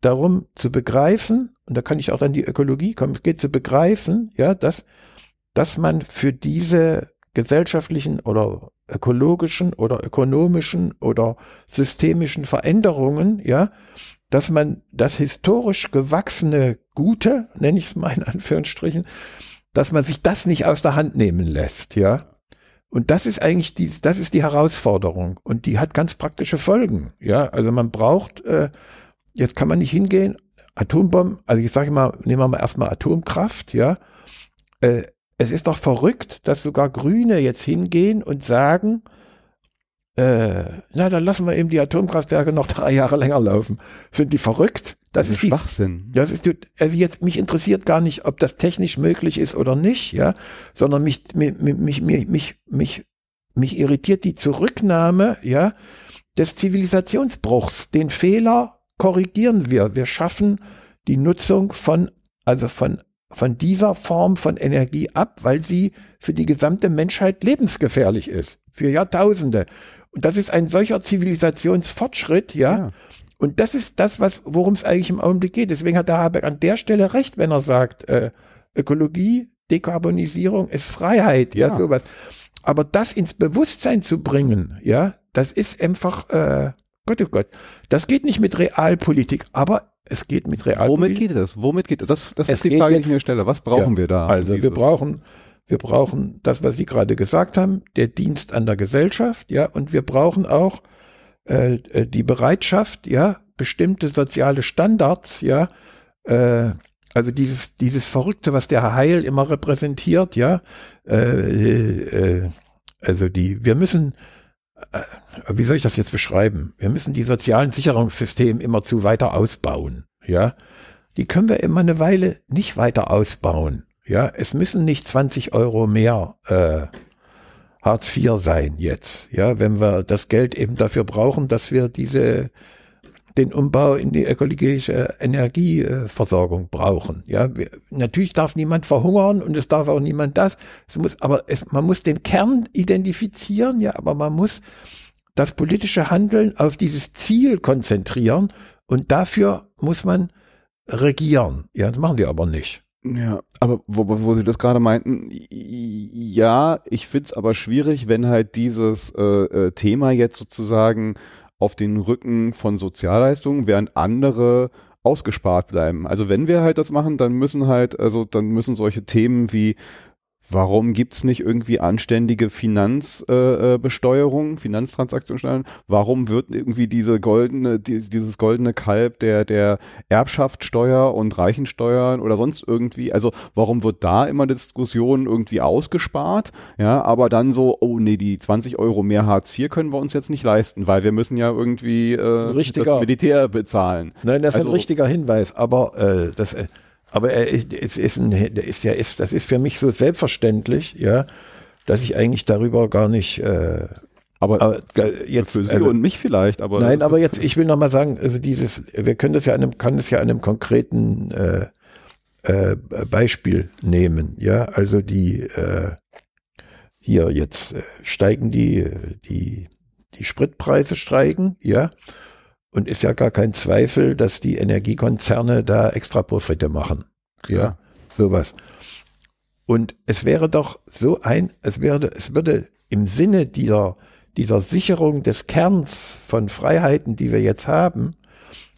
darum zu begreifen, und da kann ich auch an die Ökologie kommen, es geht zu begreifen, ja, dass, dass man für diese gesellschaftlichen oder ökologischen oder ökonomischen oder systemischen Veränderungen, ja, dass man das historisch gewachsene Gute, nenne ich es mal in Anführungsstrichen, dass man sich das nicht aus der Hand nehmen lässt, ja. Und das ist eigentlich die, das ist die Herausforderung und die hat ganz praktische Folgen, ja. Also man braucht äh, Jetzt kann man nicht hingehen, Atombomben, also ich sage mal, nehmen wir mal erstmal Atomkraft, ja. Äh, es ist doch verrückt, dass sogar Grüne jetzt hingehen und sagen, äh, na, dann lassen wir eben die Atomkraftwerke noch drei Jahre länger laufen. Sind die verrückt? Das, das ist Schwachsinn. Die, das ist die, also jetzt mich interessiert gar nicht, ob das technisch möglich ist oder nicht, ja, sondern mich mich mich mich mich mich, mich irritiert die Zurücknahme, ja, des Zivilisationsbruchs. Den Fehler korrigieren wir. Wir schaffen die Nutzung von also von von dieser Form von Energie ab, weil sie für die gesamte Menschheit lebensgefährlich ist. Für Jahrtausende. Und das ist ein solcher Zivilisationsfortschritt, ja. ja. Und das ist das, was, worum es eigentlich im Augenblick geht. Deswegen hat der Habeck an der Stelle recht, wenn er sagt, äh, Ökologie, Dekarbonisierung ist Freiheit, ja, ja, sowas. Aber das ins Bewusstsein zu bringen, ja, das ist einfach, äh, Gott, oh Gott, das geht nicht mit Realpolitik, aber es geht mit Realpolitik. Womit geht es? Womit geht? Das, das es ist die Frage, die ich mir stelle. Was brauchen ja, wir da? Also wir brauchen wir brauchen das, was Sie gerade gesagt haben, der Dienst an der Gesellschaft, ja, und wir brauchen auch äh, äh, die Bereitschaft, ja, bestimmte soziale Standards, ja, äh, also dieses, dieses Verrückte, was der Heil immer repräsentiert, ja, äh, äh, also die, wir müssen, äh, wie soll ich das jetzt beschreiben? Wir müssen die sozialen Sicherungssysteme immer zu weiter ausbauen, ja. Die können wir immer eine Weile nicht weiter ausbauen. Ja, es müssen nicht 20 Euro mehr äh, Hartz IV sein jetzt. Ja, wenn wir das Geld eben dafür brauchen, dass wir diese den Umbau in die ökologische Energieversorgung brauchen. Ja, wir, natürlich darf niemand verhungern und es darf auch niemand das. Es muss, aber es, man muss den Kern identifizieren, ja, aber man muss das politische Handeln auf dieses Ziel konzentrieren und dafür muss man regieren. Ja, das machen die aber nicht. Ja, aber wo, wo Sie das gerade meinten, ja, ich find's aber schwierig, wenn halt dieses äh, äh, Thema jetzt sozusagen auf den Rücken von Sozialleistungen, während andere ausgespart bleiben. Also wenn wir halt das machen, dann müssen halt, also dann müssen solche Themen wie Warum gibt's nicht irgendwie anständige Finanzbesteuerung, äh, äh Finanztransaktionssteuern? Warum wird irgendwie diese goldene, die, dieses goldene Kalb der, der Erbschaftssteuer und Reichensteuern oder sonst irgendwie, also warum wird da immer Diskussion irgendwie ausgespart? Ja, aber dann so, oh nee, die 20 Euro mehr Hartz IV können wir uns jetzt nicht leisten, weil wir müssen ja irgendwie äh, das, das Militär bezahlen. Nein, das ist also, ein richtiger Hinweis, aber äh, das äh, aber er ist, ist, ein, ist ja, ist, das ist für mich so selbstverständlich, ja, dass ich eigentlich darüber gar nicht. Äh, aber, aber jetzt für Sie also, und mich vielleicht. Aber nein, aber jetzt ich will noch mal sagen, also dieses, wir können das ja an einem, kann das ja an einem konkreten äh, äh, Beispiel nehmen, ja, also die äh, hier jetzt äh, steigen die die die Spritpreise steigen, ja. Und ist ja gar kein Zweifel, dass die Energiekonzerne da extra Profite machen. Ja, sowas. Und es wäre doch so ein, es wäre, es würde im Sinne dieser, dieser Sicherung des Kerns von Freiheiten, die wir jetzt haben,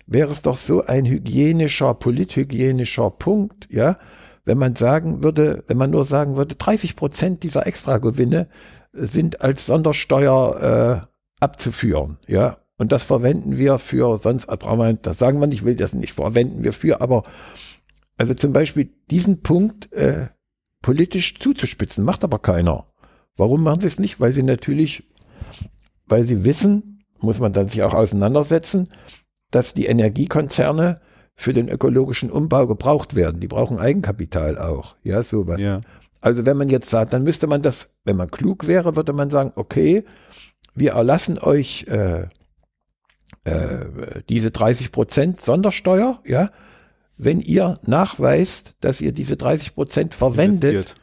wäre es doch so ein hygienischer, polithygienischer Punkt, ja, wenn man sagen würde, wenn man nur sagen würde, 30 Prozent dieser Extragewinne sind als Sondersteuer äh, abzuführen, ja, und das verwenden wir für, sonst brauchen wir, das sagen wir nicht, will das nicht verwenden wir für, aber also zum Beispiel diesen Punkt äh, politisch zuzuspitzen, macht aber keiner. Warum machen sie es nicht? Weil sie natürlich, weil sie wissen, muss man dann sich auch auseinandersetzen, dass die Energiekonzerne für den ökologischen Umbau gebraucht werden. Die brauchen Eigenkapital auch. Ja, sowas. Ja. Also wenn man jetzt sagt, dann müsste man das, wenn man klug wäre, würde man sagen, okay, wir erlassen euch äh, äh, diese 30 Prozent Sondersteuer, ja, wenn ihr nachweist, dass ihr diese 30 Prozent verwendet, Investiert.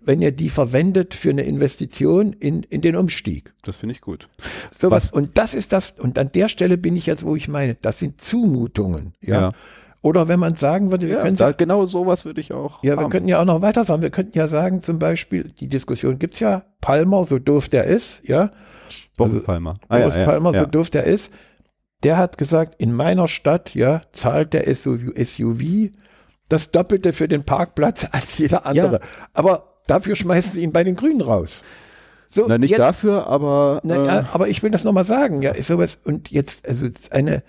wenn ihr die verwendet für eine Investition in, in den Umstieg. Das finde ich gut. Sowas. Und das ist das, und an der Stelle bin ich jetzt, wo ich meine, das sind Zumutungen, ja. ja. Oder wenn man sagen würde, wir ja, können da, genau sowas würde ich auch. Ja, haben. wir könnten ja auch noch weiter sagen. Wir könnten ja sagen, zum Beispiel, die Diskussion gibt's ja, Palmer, so doof der ist, ja. Boris also, Palmer. Ah, Boris ja, Palmer, ja. so doof der ist der hat gesagt, in meiner Stadt, ja, zahlt der SUV das Doppelte für den Parkplatz <laughs> als jeder andere. Ja. Aber dafür schmeißen sie ihn bei den Grünen raus. So, Na, nicht jetzt, dafür, aber. Na, äh, aber ich will das nochmal sagen, ja, ist sowas, und jetzt, also eine,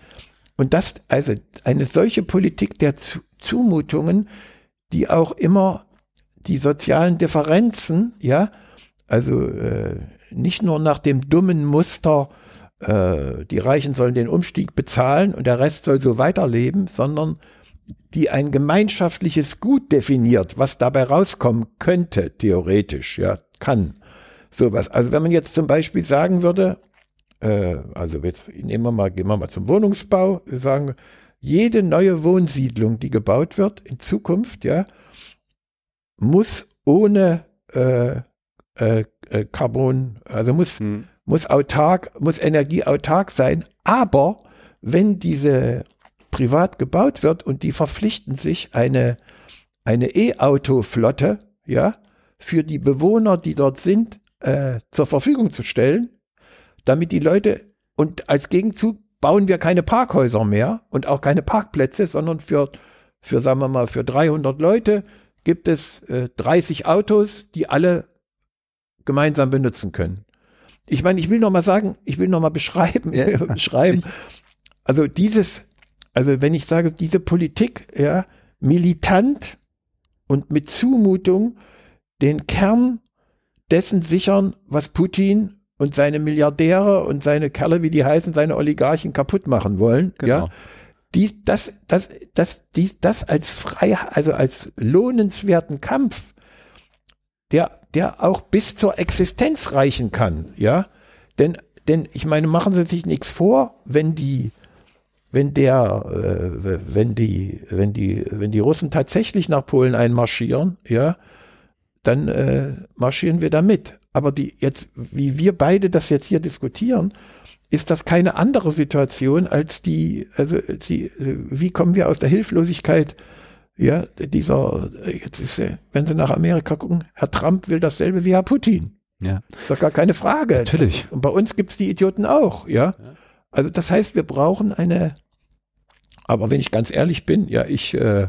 Und das, also eine solche Politik der Zumutungen, die auch immer die sozialen Differenzen, ja, also äh, nicht nur nach dem dummen Muster, äh, die Reichen sollen den Umstieg bezahlen und der Rest soll so weiterleben, sondern die ein gemeinschaftliches Gut definiert, was dabei rauskommen könnte, theoretisch, ja, kann. Sowas. Also wenn man jetzt zum Beispiel sagen würde, äh, also jetzt nehmen wir mal, gehen wir mal zum Wohnungsbau, sagen, jede neue Wohnsiedlung, die gebaut wird in Zukunft, ja, muss ohne äh, äh, äh, Carbon, also muss, hm. Muss autark, muss energieautark sein. Aber wenn diese privat gebaut wird und die verpflichten sich eine, eine E-Auto-Flotte, ja, für die Bewohner, die dort sind, äh, zur Verfügung zu stellen, damit die Leute und als Gegenzug bauen wir keine Parkhäuser mehr und auch keine Parkplätze, sondern für, für sagen wir mal, für 300 Leute gibt es äh, 30 Autos, die alle gemeinsam benutzen können. Ich meine, ich will noch mal sagen, ich will noch mal beschreiben, ja. <laughs> beschreiben. Also dieses, also wenn ich sage, diese Politik, ja, militant und mit Zumutung den Kern dessen sichern, was Putin und seine Milliardäre und seine Kerle, wie die heißen, seine Oligarchen kaputt machen wollen, genau. ja. Die, das, das, das, dies, das als frei, also als lohnenswerten Kampf, der der auch bis zur Existenz reichen kann, ja. Denn, denn ich meine, machen Sie sich nichts vor, wenn die, wenn der, äh, wenn die, wenn die, wenn die Russen tatsächlich nach Polen einmarschieren, ja, dann äh, marschieren wir da mit. Aber die jetzt, wie wir beide das jetzt hier diskutieren, ist das keine andere Situation als die, also die, wie kommen wir aus der Hilflosigkeit ja, dieser, jetzt ist, wenn Sie nach Amerika gucken, Herr Trump will dasselbe wie Herr Putin. Ja. Ist doch gar keine Frage. Natürlich. Und bei uns gibt's die Idioten auch, ja? ja. Also das heißt, wir brauchen eine, aber wenn ich ganz ehrlich bin, ja, ich, äh,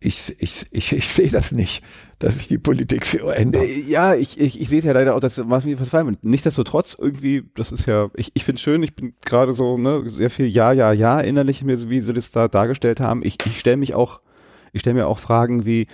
ich, ich, ich, ich sehe das nicht, dass sich die Politik so ändert. Äh, ja, ich, ich, ich sehe es ja leider auch, dass was mich verzweifeln. Nichtsdestotrotz irgendwie, das ist ja, ich, ich finde es schön, ich bin gerade so, ne, sehr viel Ja, Ja, Ja innerlich mir, wie sie das da dargestellt haben. Ich, ich stelle mich auch ich stelle mir auch Fragen wie,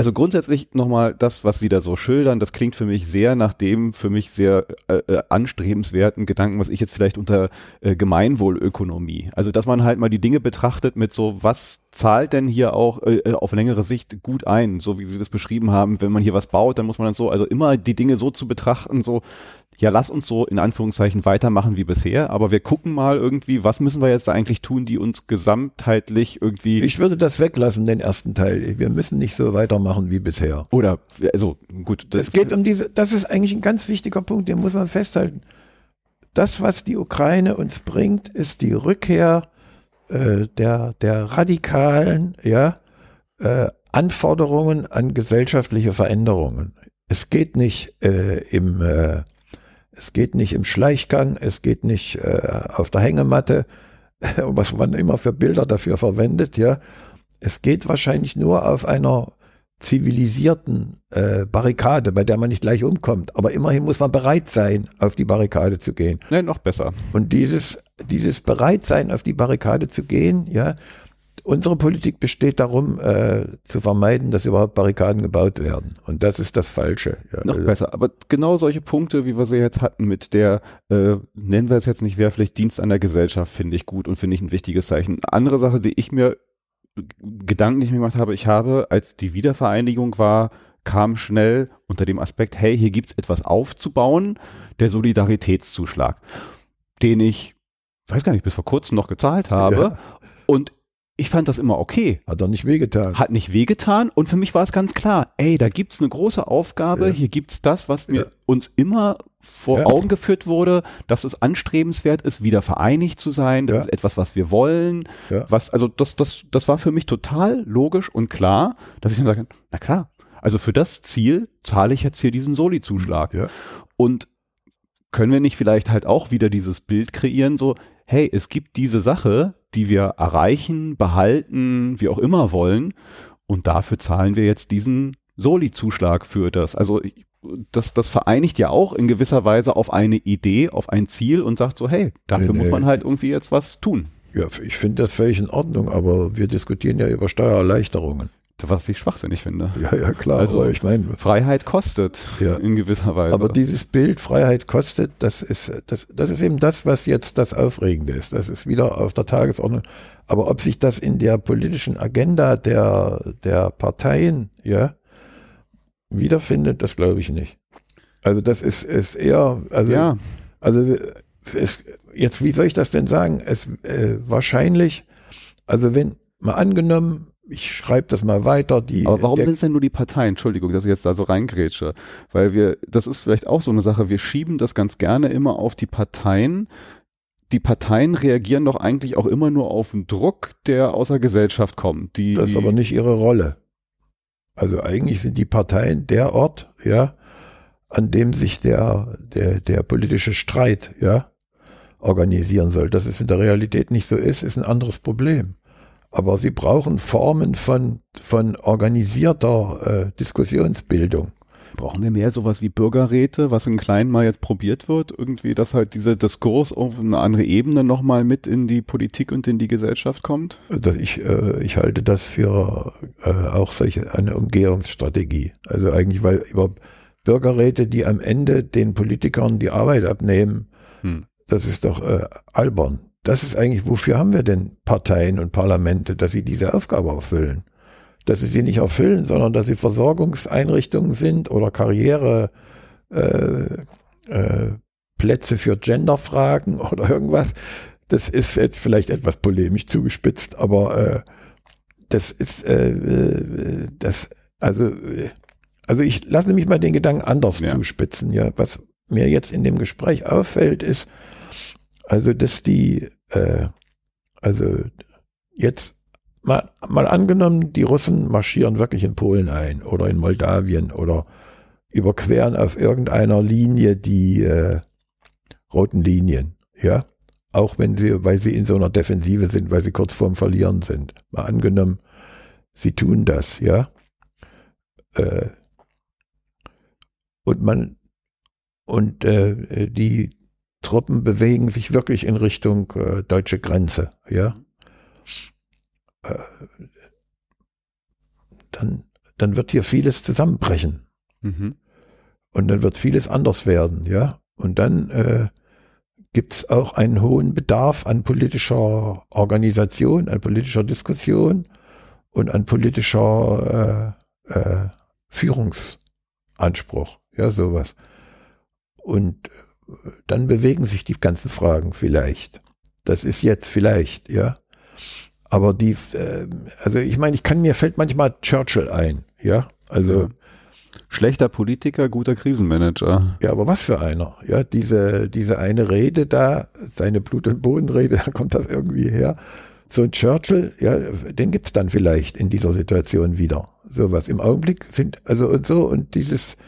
also grundsätzlich nochmal das, was Sie da so schildern, das klingt für mich sehr nach dem für mich sehr äh, äh, anstrebenswerten Gedanken, was ich jetzt vielleicht unter äh, Gemeinwohlökonomie, also dass man halt mal die Dinge betrachtet mit so, was zahlt denn hier auch äh, äh, auf längere Sicht gut ein, so wie Sie das beschrieben haben, wenn man hier was baut, dann muss man dann so, also immer die Dinge so zu betrachten, so, ja, lass uns so in Anführungszeichen weitermachen wie bisher, aber wir gucken mal irgendwie, was müssen wir jetzt eigentlich tun, die uns gesamtheitlich irgendwie. Ich würde das weglassen, den ersten Teil. Wir müssen nicht so weitermachen wie bisher. Oder, also, gut. Es geht um diese, das ist eigentlich ein ganz wichtiger Punkt, den muss man festhalten. Das, was die Ukraine uns bringt, ist die Rückkehr äh, der, der radikalen, ja, äh, Anforderungen an gesellschaftliche Veränderungen. Es geht nicht äh, im äh, es geht nicht im Schleichgang, es geht nicht äh, auf der Hängematte, <laughs> was man immer für Bilder dafür verwendet, ja. Es geht wahrscheinlich nur auf einer zivilisierten äh, Barrikade, bei der man nicht gleich umkommt. Aber immerhin muss man bereit sein, auf die Barrikade zu gehen. Nein, noch besser. Und dieses, dieses Bereitsein, auf die Barrikade zu gehen, ja, Unsere Politik besteht darum, äh, zu vermeiden, dass überhaupt Barrikaden gebaut werden. Und das ist das Falsche. Ja, Noch also. besser. Aber genau solche Punkte, wie wir sie jetzt hatten, mit der, äh, nennen wir es jetzt nicht wehrpflicht, Dienst an der Gesellschaft, finde ich gut und finde ich ein wichtiges Zeichen. Andere Sache, die ich mir gedanklich gemacht habe, ich habe, als die Wiedervereinigung war, kam schnell unter dem Aspekt, hey, hier gibt's etwas aufzubauen, der Solidaritätszuschlag, den ich, weiß gar nicht, bis vor kurzem noch gezahlt habe. Ja. Und ich fand das immer okay. Hat doch nicht wehgetan. Hat nicht wehgetan und für mich war es ganz klar, ey, da gibt's eine große Aufgabe, ja. hier gibt's das, was mir ja. uns immer vor ja. Augen geführt wurde, dass es anstrebenswert ist, wieder vereinigt zu sein, das ist etwas, was wir wollen, was, also das, das, das war für mich total logisch und klar, dass ich dann sage, na klar, also für das Ziel zahle ich jetzt hier diesen Soli-Zuschlag. Und können wir nicht vielleicht halt auch wieder dieses Bild kreieren, so, hey, es gibt diese Sache, die wir erreichen, behalten, wie auch immer wollen. Und dafür zahlen wir jetzt diesen Soli-Zuschlag für das. Also das, das vereinigt ja auch in gewisser Weise auf eine Idee, auf ein Ziel und sagt so, hey, dafür nee, muss man halt irgendwie jetzt was tun. Ja, ich finde das völlig in Ordnung, aber wir diskutieren ja über Steuererleichterungen. Was ich schwachsinnig finde. Ja, ja, klar. Also, ich meine. Freiheit kostet ja. in gewisser Weise. Aber dieses Bild Freiheit kostet, das ist, das, das ist eben das, was jetzt das Aufregende ist. Das ist wieder auf der Tagesordnung. Aber ob sich das in der politischen Agenda der, der Parteien, ja, wiederfindet, das glaube ich nicht. Also das ist, ist eher, also, ja. also es, jetzt, wie soll ich das denn sagen? Es äh, wahrscheinlich, also wenn mal angenommen, ich schreibe das mal weiter. Die, Aber warum sind es denn nur die Parteien? Entschuldigung, dass ich jetzt da so reingrätsche. Weil wir, das ist vielleicht auch so eine Sache, wir schieben das ganz gerne immer auf die Parteien. Die Parteien reagieren doch eigentlich auch immer nur auf den Druck, der aus der Gesellschaft kommt. Die, das ist aber nicht ihre Rolle. Also eigentlich sind die Parteien der Ort, ja, an dem sich der, der, der politische Streit, ja, organisieren soll. Dass es in der Realität nicht so ist, ist ein anderes Problem. Aber sie brauchen Formen von, von organisierter äh, Diskussionsbildung. Brauchen wir mehr sowas wie Bürgerräte, was in Kleinen mal jetzt probiert wird? Irgendwie, dass halt dieser Diskurs auf eine andere Ebene nochmal mit in die Politik und in die Gesellschaft kommt? Dass ich, äh, ich halte das für äh, auch solche eine Umgehungsstrategie. Also eigentlich, weil über Bürgerräte, die am Ende den Politikern die Arbeit abnehmen, hm. das ist doch äh, albern. Das ist eigentlich, wofür haben wir denn Parteien und Parlamente, dass sie diese Aufgabe erfüllen? Dass sie sie nicht erfüllen, sondern dass sie Versorgungseinrichtungen sind oder Karriere, äh, äh, Plätze für Genderfragen <laughs> oder irgendwas. Das ist jetzt vielleicht etwas polemisch zugespitzt, aber äh, das ist äh, äh das also äh, also ich lasse mich mal den Gedanken anders ja. zuspitzen. Ja, was mir jetzt in dem Gespräch auffällt, ist also dass die äh, also jetzt mal, mal angenommen, die Russen marschieren wirklich in Polen ein oder in Moldawien oder überqueren auf irgendeiner Linie die äh, roten Linien, ja. Auch wenn sie, weil sie in so einer Defensive sind, weil sie kurz vorm Verlieren sind. Mal angenommen, sie tun das, ja. Äh, und man und äh, die Truppen bewegen sich wirklich in Richtung äh, deutsche Grenze, ja. Äh, dann, dann wird hier vieles zusammenbrechen. Mhm. Und dann wird vieles anders werden, ja. Und dann äh, gibt es auch einen hohen Bedarf an politischer Organisation, an politischer Diskussion und an politischer äh, äh, Führungsanspruch, ja, sowas. Und dann bewegen sich die ganzen Fragen vielleicht. Das ist jetzt vielleicht, ja. Aber die, äh, also ich meine, ich kann mir fällt manchmal Churchill ein, ja. Also ja. schlechter Politiker, guter Krisenmanager. Ja, aber was für einer? Ja, diese diese eine Rede da, seine Blut- und Bodenrede, <laughs> da kommt das irgendwie her. So ein Churchill, ja, den gibt's dann vielleicht in dieser Situation wieder. So was im Augenblick sind also und so und dieses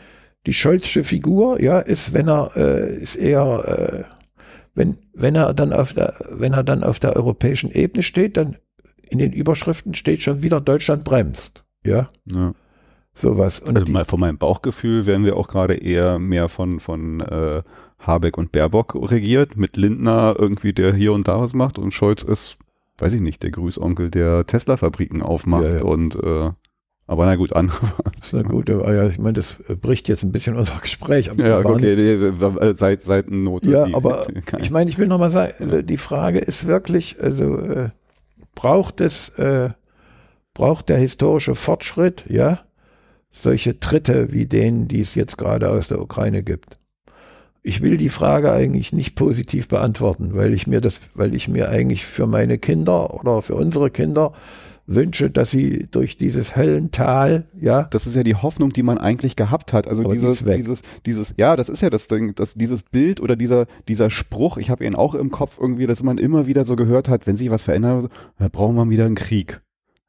die Scholzsche Figur, ja, ist, wenn er, äh, ist eher, äh, wenn, wenn er dann auf der, wenn er dann auf der europäischen Ebene steht, dann in den Überschriften steht schon wieder Deutschland bremst, ja. ja. Sowas. Und also mal von meinem Bauchgefühl werden wir auch gerade eher mehr von, von äh, Habeck und Baerbock regiert, mit Lindner irgendwie, der hier und da was macht und Scholz ist, weiß ich nicht, der Grüßonkel, der Tesla-Fabriken aufmacht ja, ja. und äh, aber na gut, andere. <laughs> Na gut, ja, ich meine, das bricht jetzt ein bisschen unser Gespräch. Aber ja, okay, nee, seit, seit Not. Ja, aber ich meine, ich will nochmal sagen, also die Frage ist wirklich, also äh, braucht es, äh, braucht der historische Fortschritt, ja, solche Tritte wie denen, die es jetzt gerade aus der Ukraine gibt? Ich will die Frage eigentlich nicht positiv beantworten, weil ich mir das, weil ich mir eigentlich für meine Kinder oder für unsere Kinder wünsche, dass sie durch dieses Höllental, ja. Das ist ja die Hoffnung, die man eigentlich gehabt hat. Also dieses, dieses, dieses, ja, das ist ja das Ding, dass dieses Bild oder dieser, dieser Spruch, ich habe ihn auch im Kopf irgendwie, dass man immer wieder so gehört hat, wenn sich was verändert, dann brauchen wir wieder einen Krieg.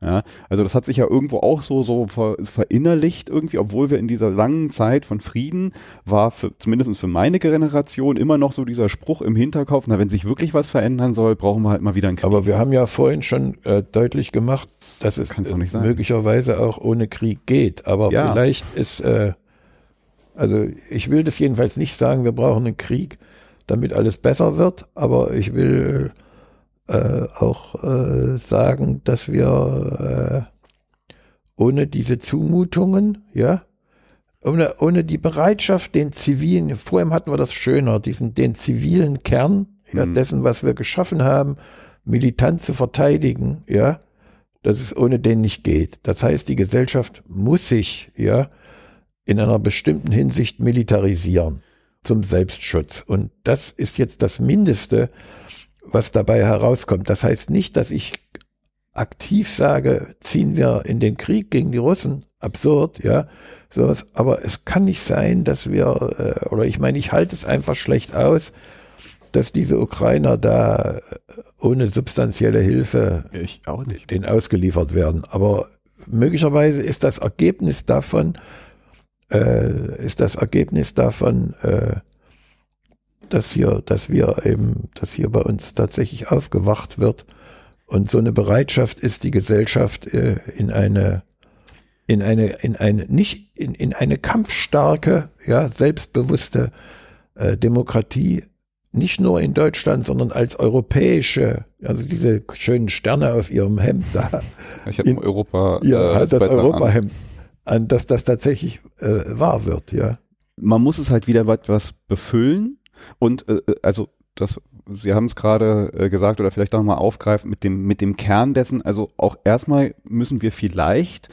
Ja, also das hat sich ja irgendwo auch so so ver, verinnerlicht irgendwie, obwohl wir in dieser langen Zeit von Frieden war für, zumindest für meine Generation immer noch so dieser Spruch im Hinterkopf, na wenn sich wirklich was verändern soll, brauchen wir halt mal wieder einen Krieg. Aber wir haben ja vorhin schon äh, deutlich gemacht, dass es äh, möglicherweise auch ohne Krieg geht, aber ja. vielleicht ist äh, Also ich will das jedenfalls nicht sagen, wir brauchen einen Krieg, damit alles besser wird, aber ich will äh, auch äh, sagen, dass wir äh, ohne diese Zumutungen, ja, ohne, ohne die Bereitschaft, den zivilen, vorhin hatten wir das schöner, diesen, den zivilen Kern ja, mhm. dessen, was wir geschaffen haben, militant zu verteidigen, ja, dass es ohne den nicht geht. Das heißt, die Gesellschaft muss sich, ja, in einer bestimmten Hinsicht militarisieren zum Selbstschutz. Und das ist jetzt das Mindeste, was dabei herauskommt. Das heißt nicht, dass ich aktiv sage, ziehen wir in den Krieg gegen die Russen. Absurd, ja. Sowas. Aber es kann nicht sein, dass wir, äh, oder ich meine, ich halte es einfach schlecht aus, dass diese Ukrainer da äh, ohne substanzielle Hilfe ich auch nicht. den ausgeliefert werden. Aber möglicherweise ist das Ergebnis davon, äh, ist das Ergebnis davon, äh, dass hier, dass wir eben, dass hier bei uns tatsächlich aufgewacht wird und so eine Bereitschaft ist, die Gesellschaft äh, in eine in eine in eine nicht in, in eine kampfstarke, ja selbstbewusste äh, Demokratie nicht nur in Deutschland, sondern als europäische, also diese schönen Sterne auf ihrem Hemd da. Ich habe Europa. Ja, äh, halt das Europahemd an, dass das tatsächlich äh, wahr wird, ja. Man muss es halt wieder was befüllen und äh, äh, also das, Sie haben es gerade äh, gesagt oder vielleicht auch mal aufgreifen mit dem mit dem Kern dessen. Also auch erstmal müssen wir vielleicht,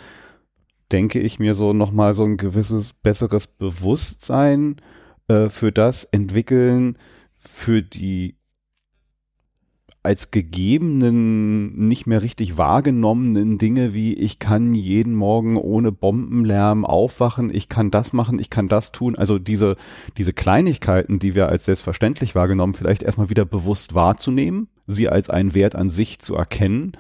denke ich mir so noch mal so ein gewisses besseres Bewusstsein äh, für das entwickeln, für die als gegebenen, nicht mehr richtig wahrgenommenen Dinge wie ich kann jeden Morgen ohne Bombenlärm aufwachen, ich kann das machen, ich kann das tun. Also diese, diese Kleinigkeiten, die wir als selbstverständlich wahrgenommen, vielleicht erstmal wieder bewusst wahrzunehmen, sie als einen Wert an sich zu erkennen,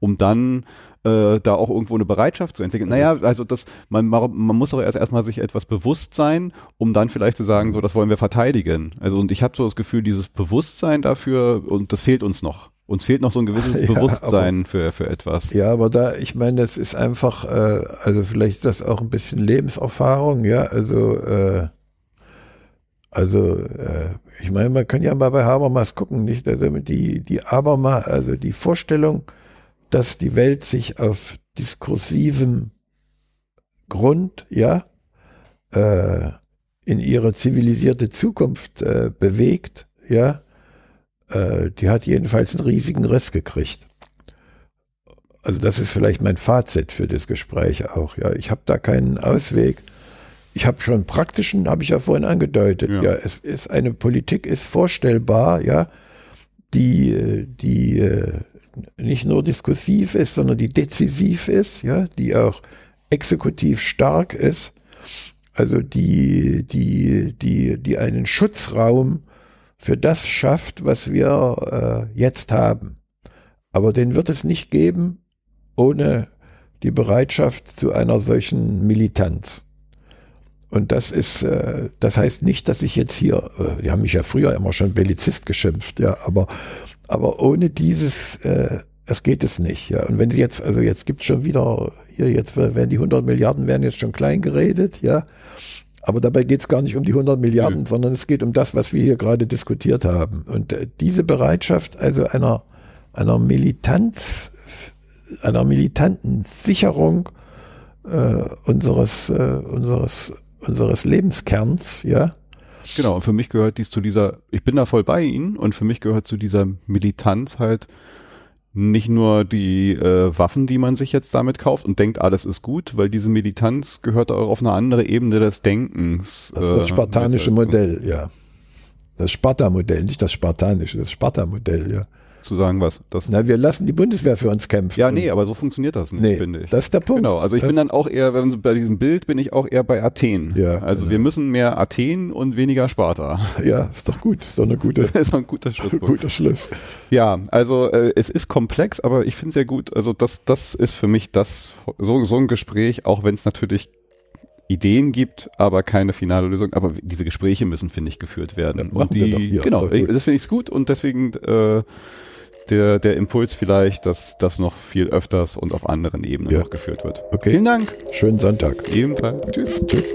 um dann äh, da auch irgendwo eine Bereitschaft zu entwickeln. Naja, also das, man, man muss auch erst erstmal sich etwas bewusst sein, um dann vielleicht zu sagen, so, das wollen wir verteidigen. Also und ich habe so das Gefühl, dieses Bewusstsein dafür, und das fehlt uns noch. Uns fehlt noch so ein gewisses <laughs> ja, Bewusstsein aber, für, für etwas. Ja, aber da, ich meine, das ist einfach, äh, also vielleicht das auch ein bisschen Lebenserfahrung, ja, also äh, also äh, ich meine, man kann ja mal bei Habermas gucken, nicht? Also die, die Habermas, also die Vorstellung, dass die Welt sich auf diskursivem Grund, ja, äh, in ihre zivilisierte Zukunft äh, bewegt, ja, äh, die hat jedenfalls einen riesigen Riss gekriegt. Also das ist vielleicht mein Fazit für das Gespräch auch. Ja, ich habe da keinen Ausweg. Ich habe schon praktischen, habe ich ja vorhin angedeutet. Ja. ja, es ist eine Politik ist vorstellbar, ja, die die äh, nicht nur diskursiv ist, sondern die dezisiv ist, ja, die auch exekutiv stark ist, also die, die, die, die einen Schutzraum für das schafft, was wir äh, jetzt haben. Aber den wird es nicht geben ohne die Bereitschaft zu einer solchen Militanz. Und das ist, äh, das heißt nicht, dass ich jetzt hier, äh, die haben mich ja früher immer schon Bellizist geschimpft, ja, aber aber ohne dieses, äh, es geht es nicht. Ja. Und wenn sie jetzt, also jetzt gibt es schon wieder, hier jetzt werden die 100 Milliarden werden jetzt schon klein geredet, ja. Aber dabei geht es gar nicht um die 100 Milliarden, mhm. sondern es geht um das, was wir hier gerade diskutiert haben. Und äh, diese Bereitschaft, also einer, einer Militanz, einer militanten Sicherung äh, unseres, äh, unseres, unseres Lebenskerns, ja, Genau, und für mich gehört dies zu dieser, ich bin da voll bei Ihnen und für mich gehört zu dieser Militanz halt nicht nur die äh, Waffen, die man sich jetzt damit kauft und denkt, alles ist gut, weil diese Militanz gehört auch auf eine andere Ebene des Denkens. Das ist das äh, spartanische Modell, ja. Das Sparta-Modell, nicht das spartanische, das Sparta-Modell, ja zu sagen, was das. Na, wir lassen die Bundeswehr für uns kämpfen. Ja, nee, aber so funktioniert das nicht, nee, finde ich. Das ist der Punkt. Genau, also ich das bin dann auch eher, wenn bei diesem Bild bin ich auch eher bei Athen. Ja. Also genau. wir müssen mehr Athen und weniger Sparta. Ja, ist doch gut, ist doch eine gute. <laughs> ist doch ein guter <laughs> Schluss. guter Schluss. Ja, also äh, es ist komplex, aber ich finde es sehr gut. Also das, das ist für mich das so so ein Gespräch, auch wenn es natürlich Ideen gibt, aber keine finale Lösung. Aber diese Gespräche müssen, finde ich, geführt werden. Ja, und die, genau, das finde ich gut und deswegen äh, der, der Impuls vielleicht, dass das noch viel öfters und auf anderen Ebenen ja. noch geführt wird. Okay. Vielen Dank. Schönen Sonntag. Ebenfalls. Tschüss. Tschüss.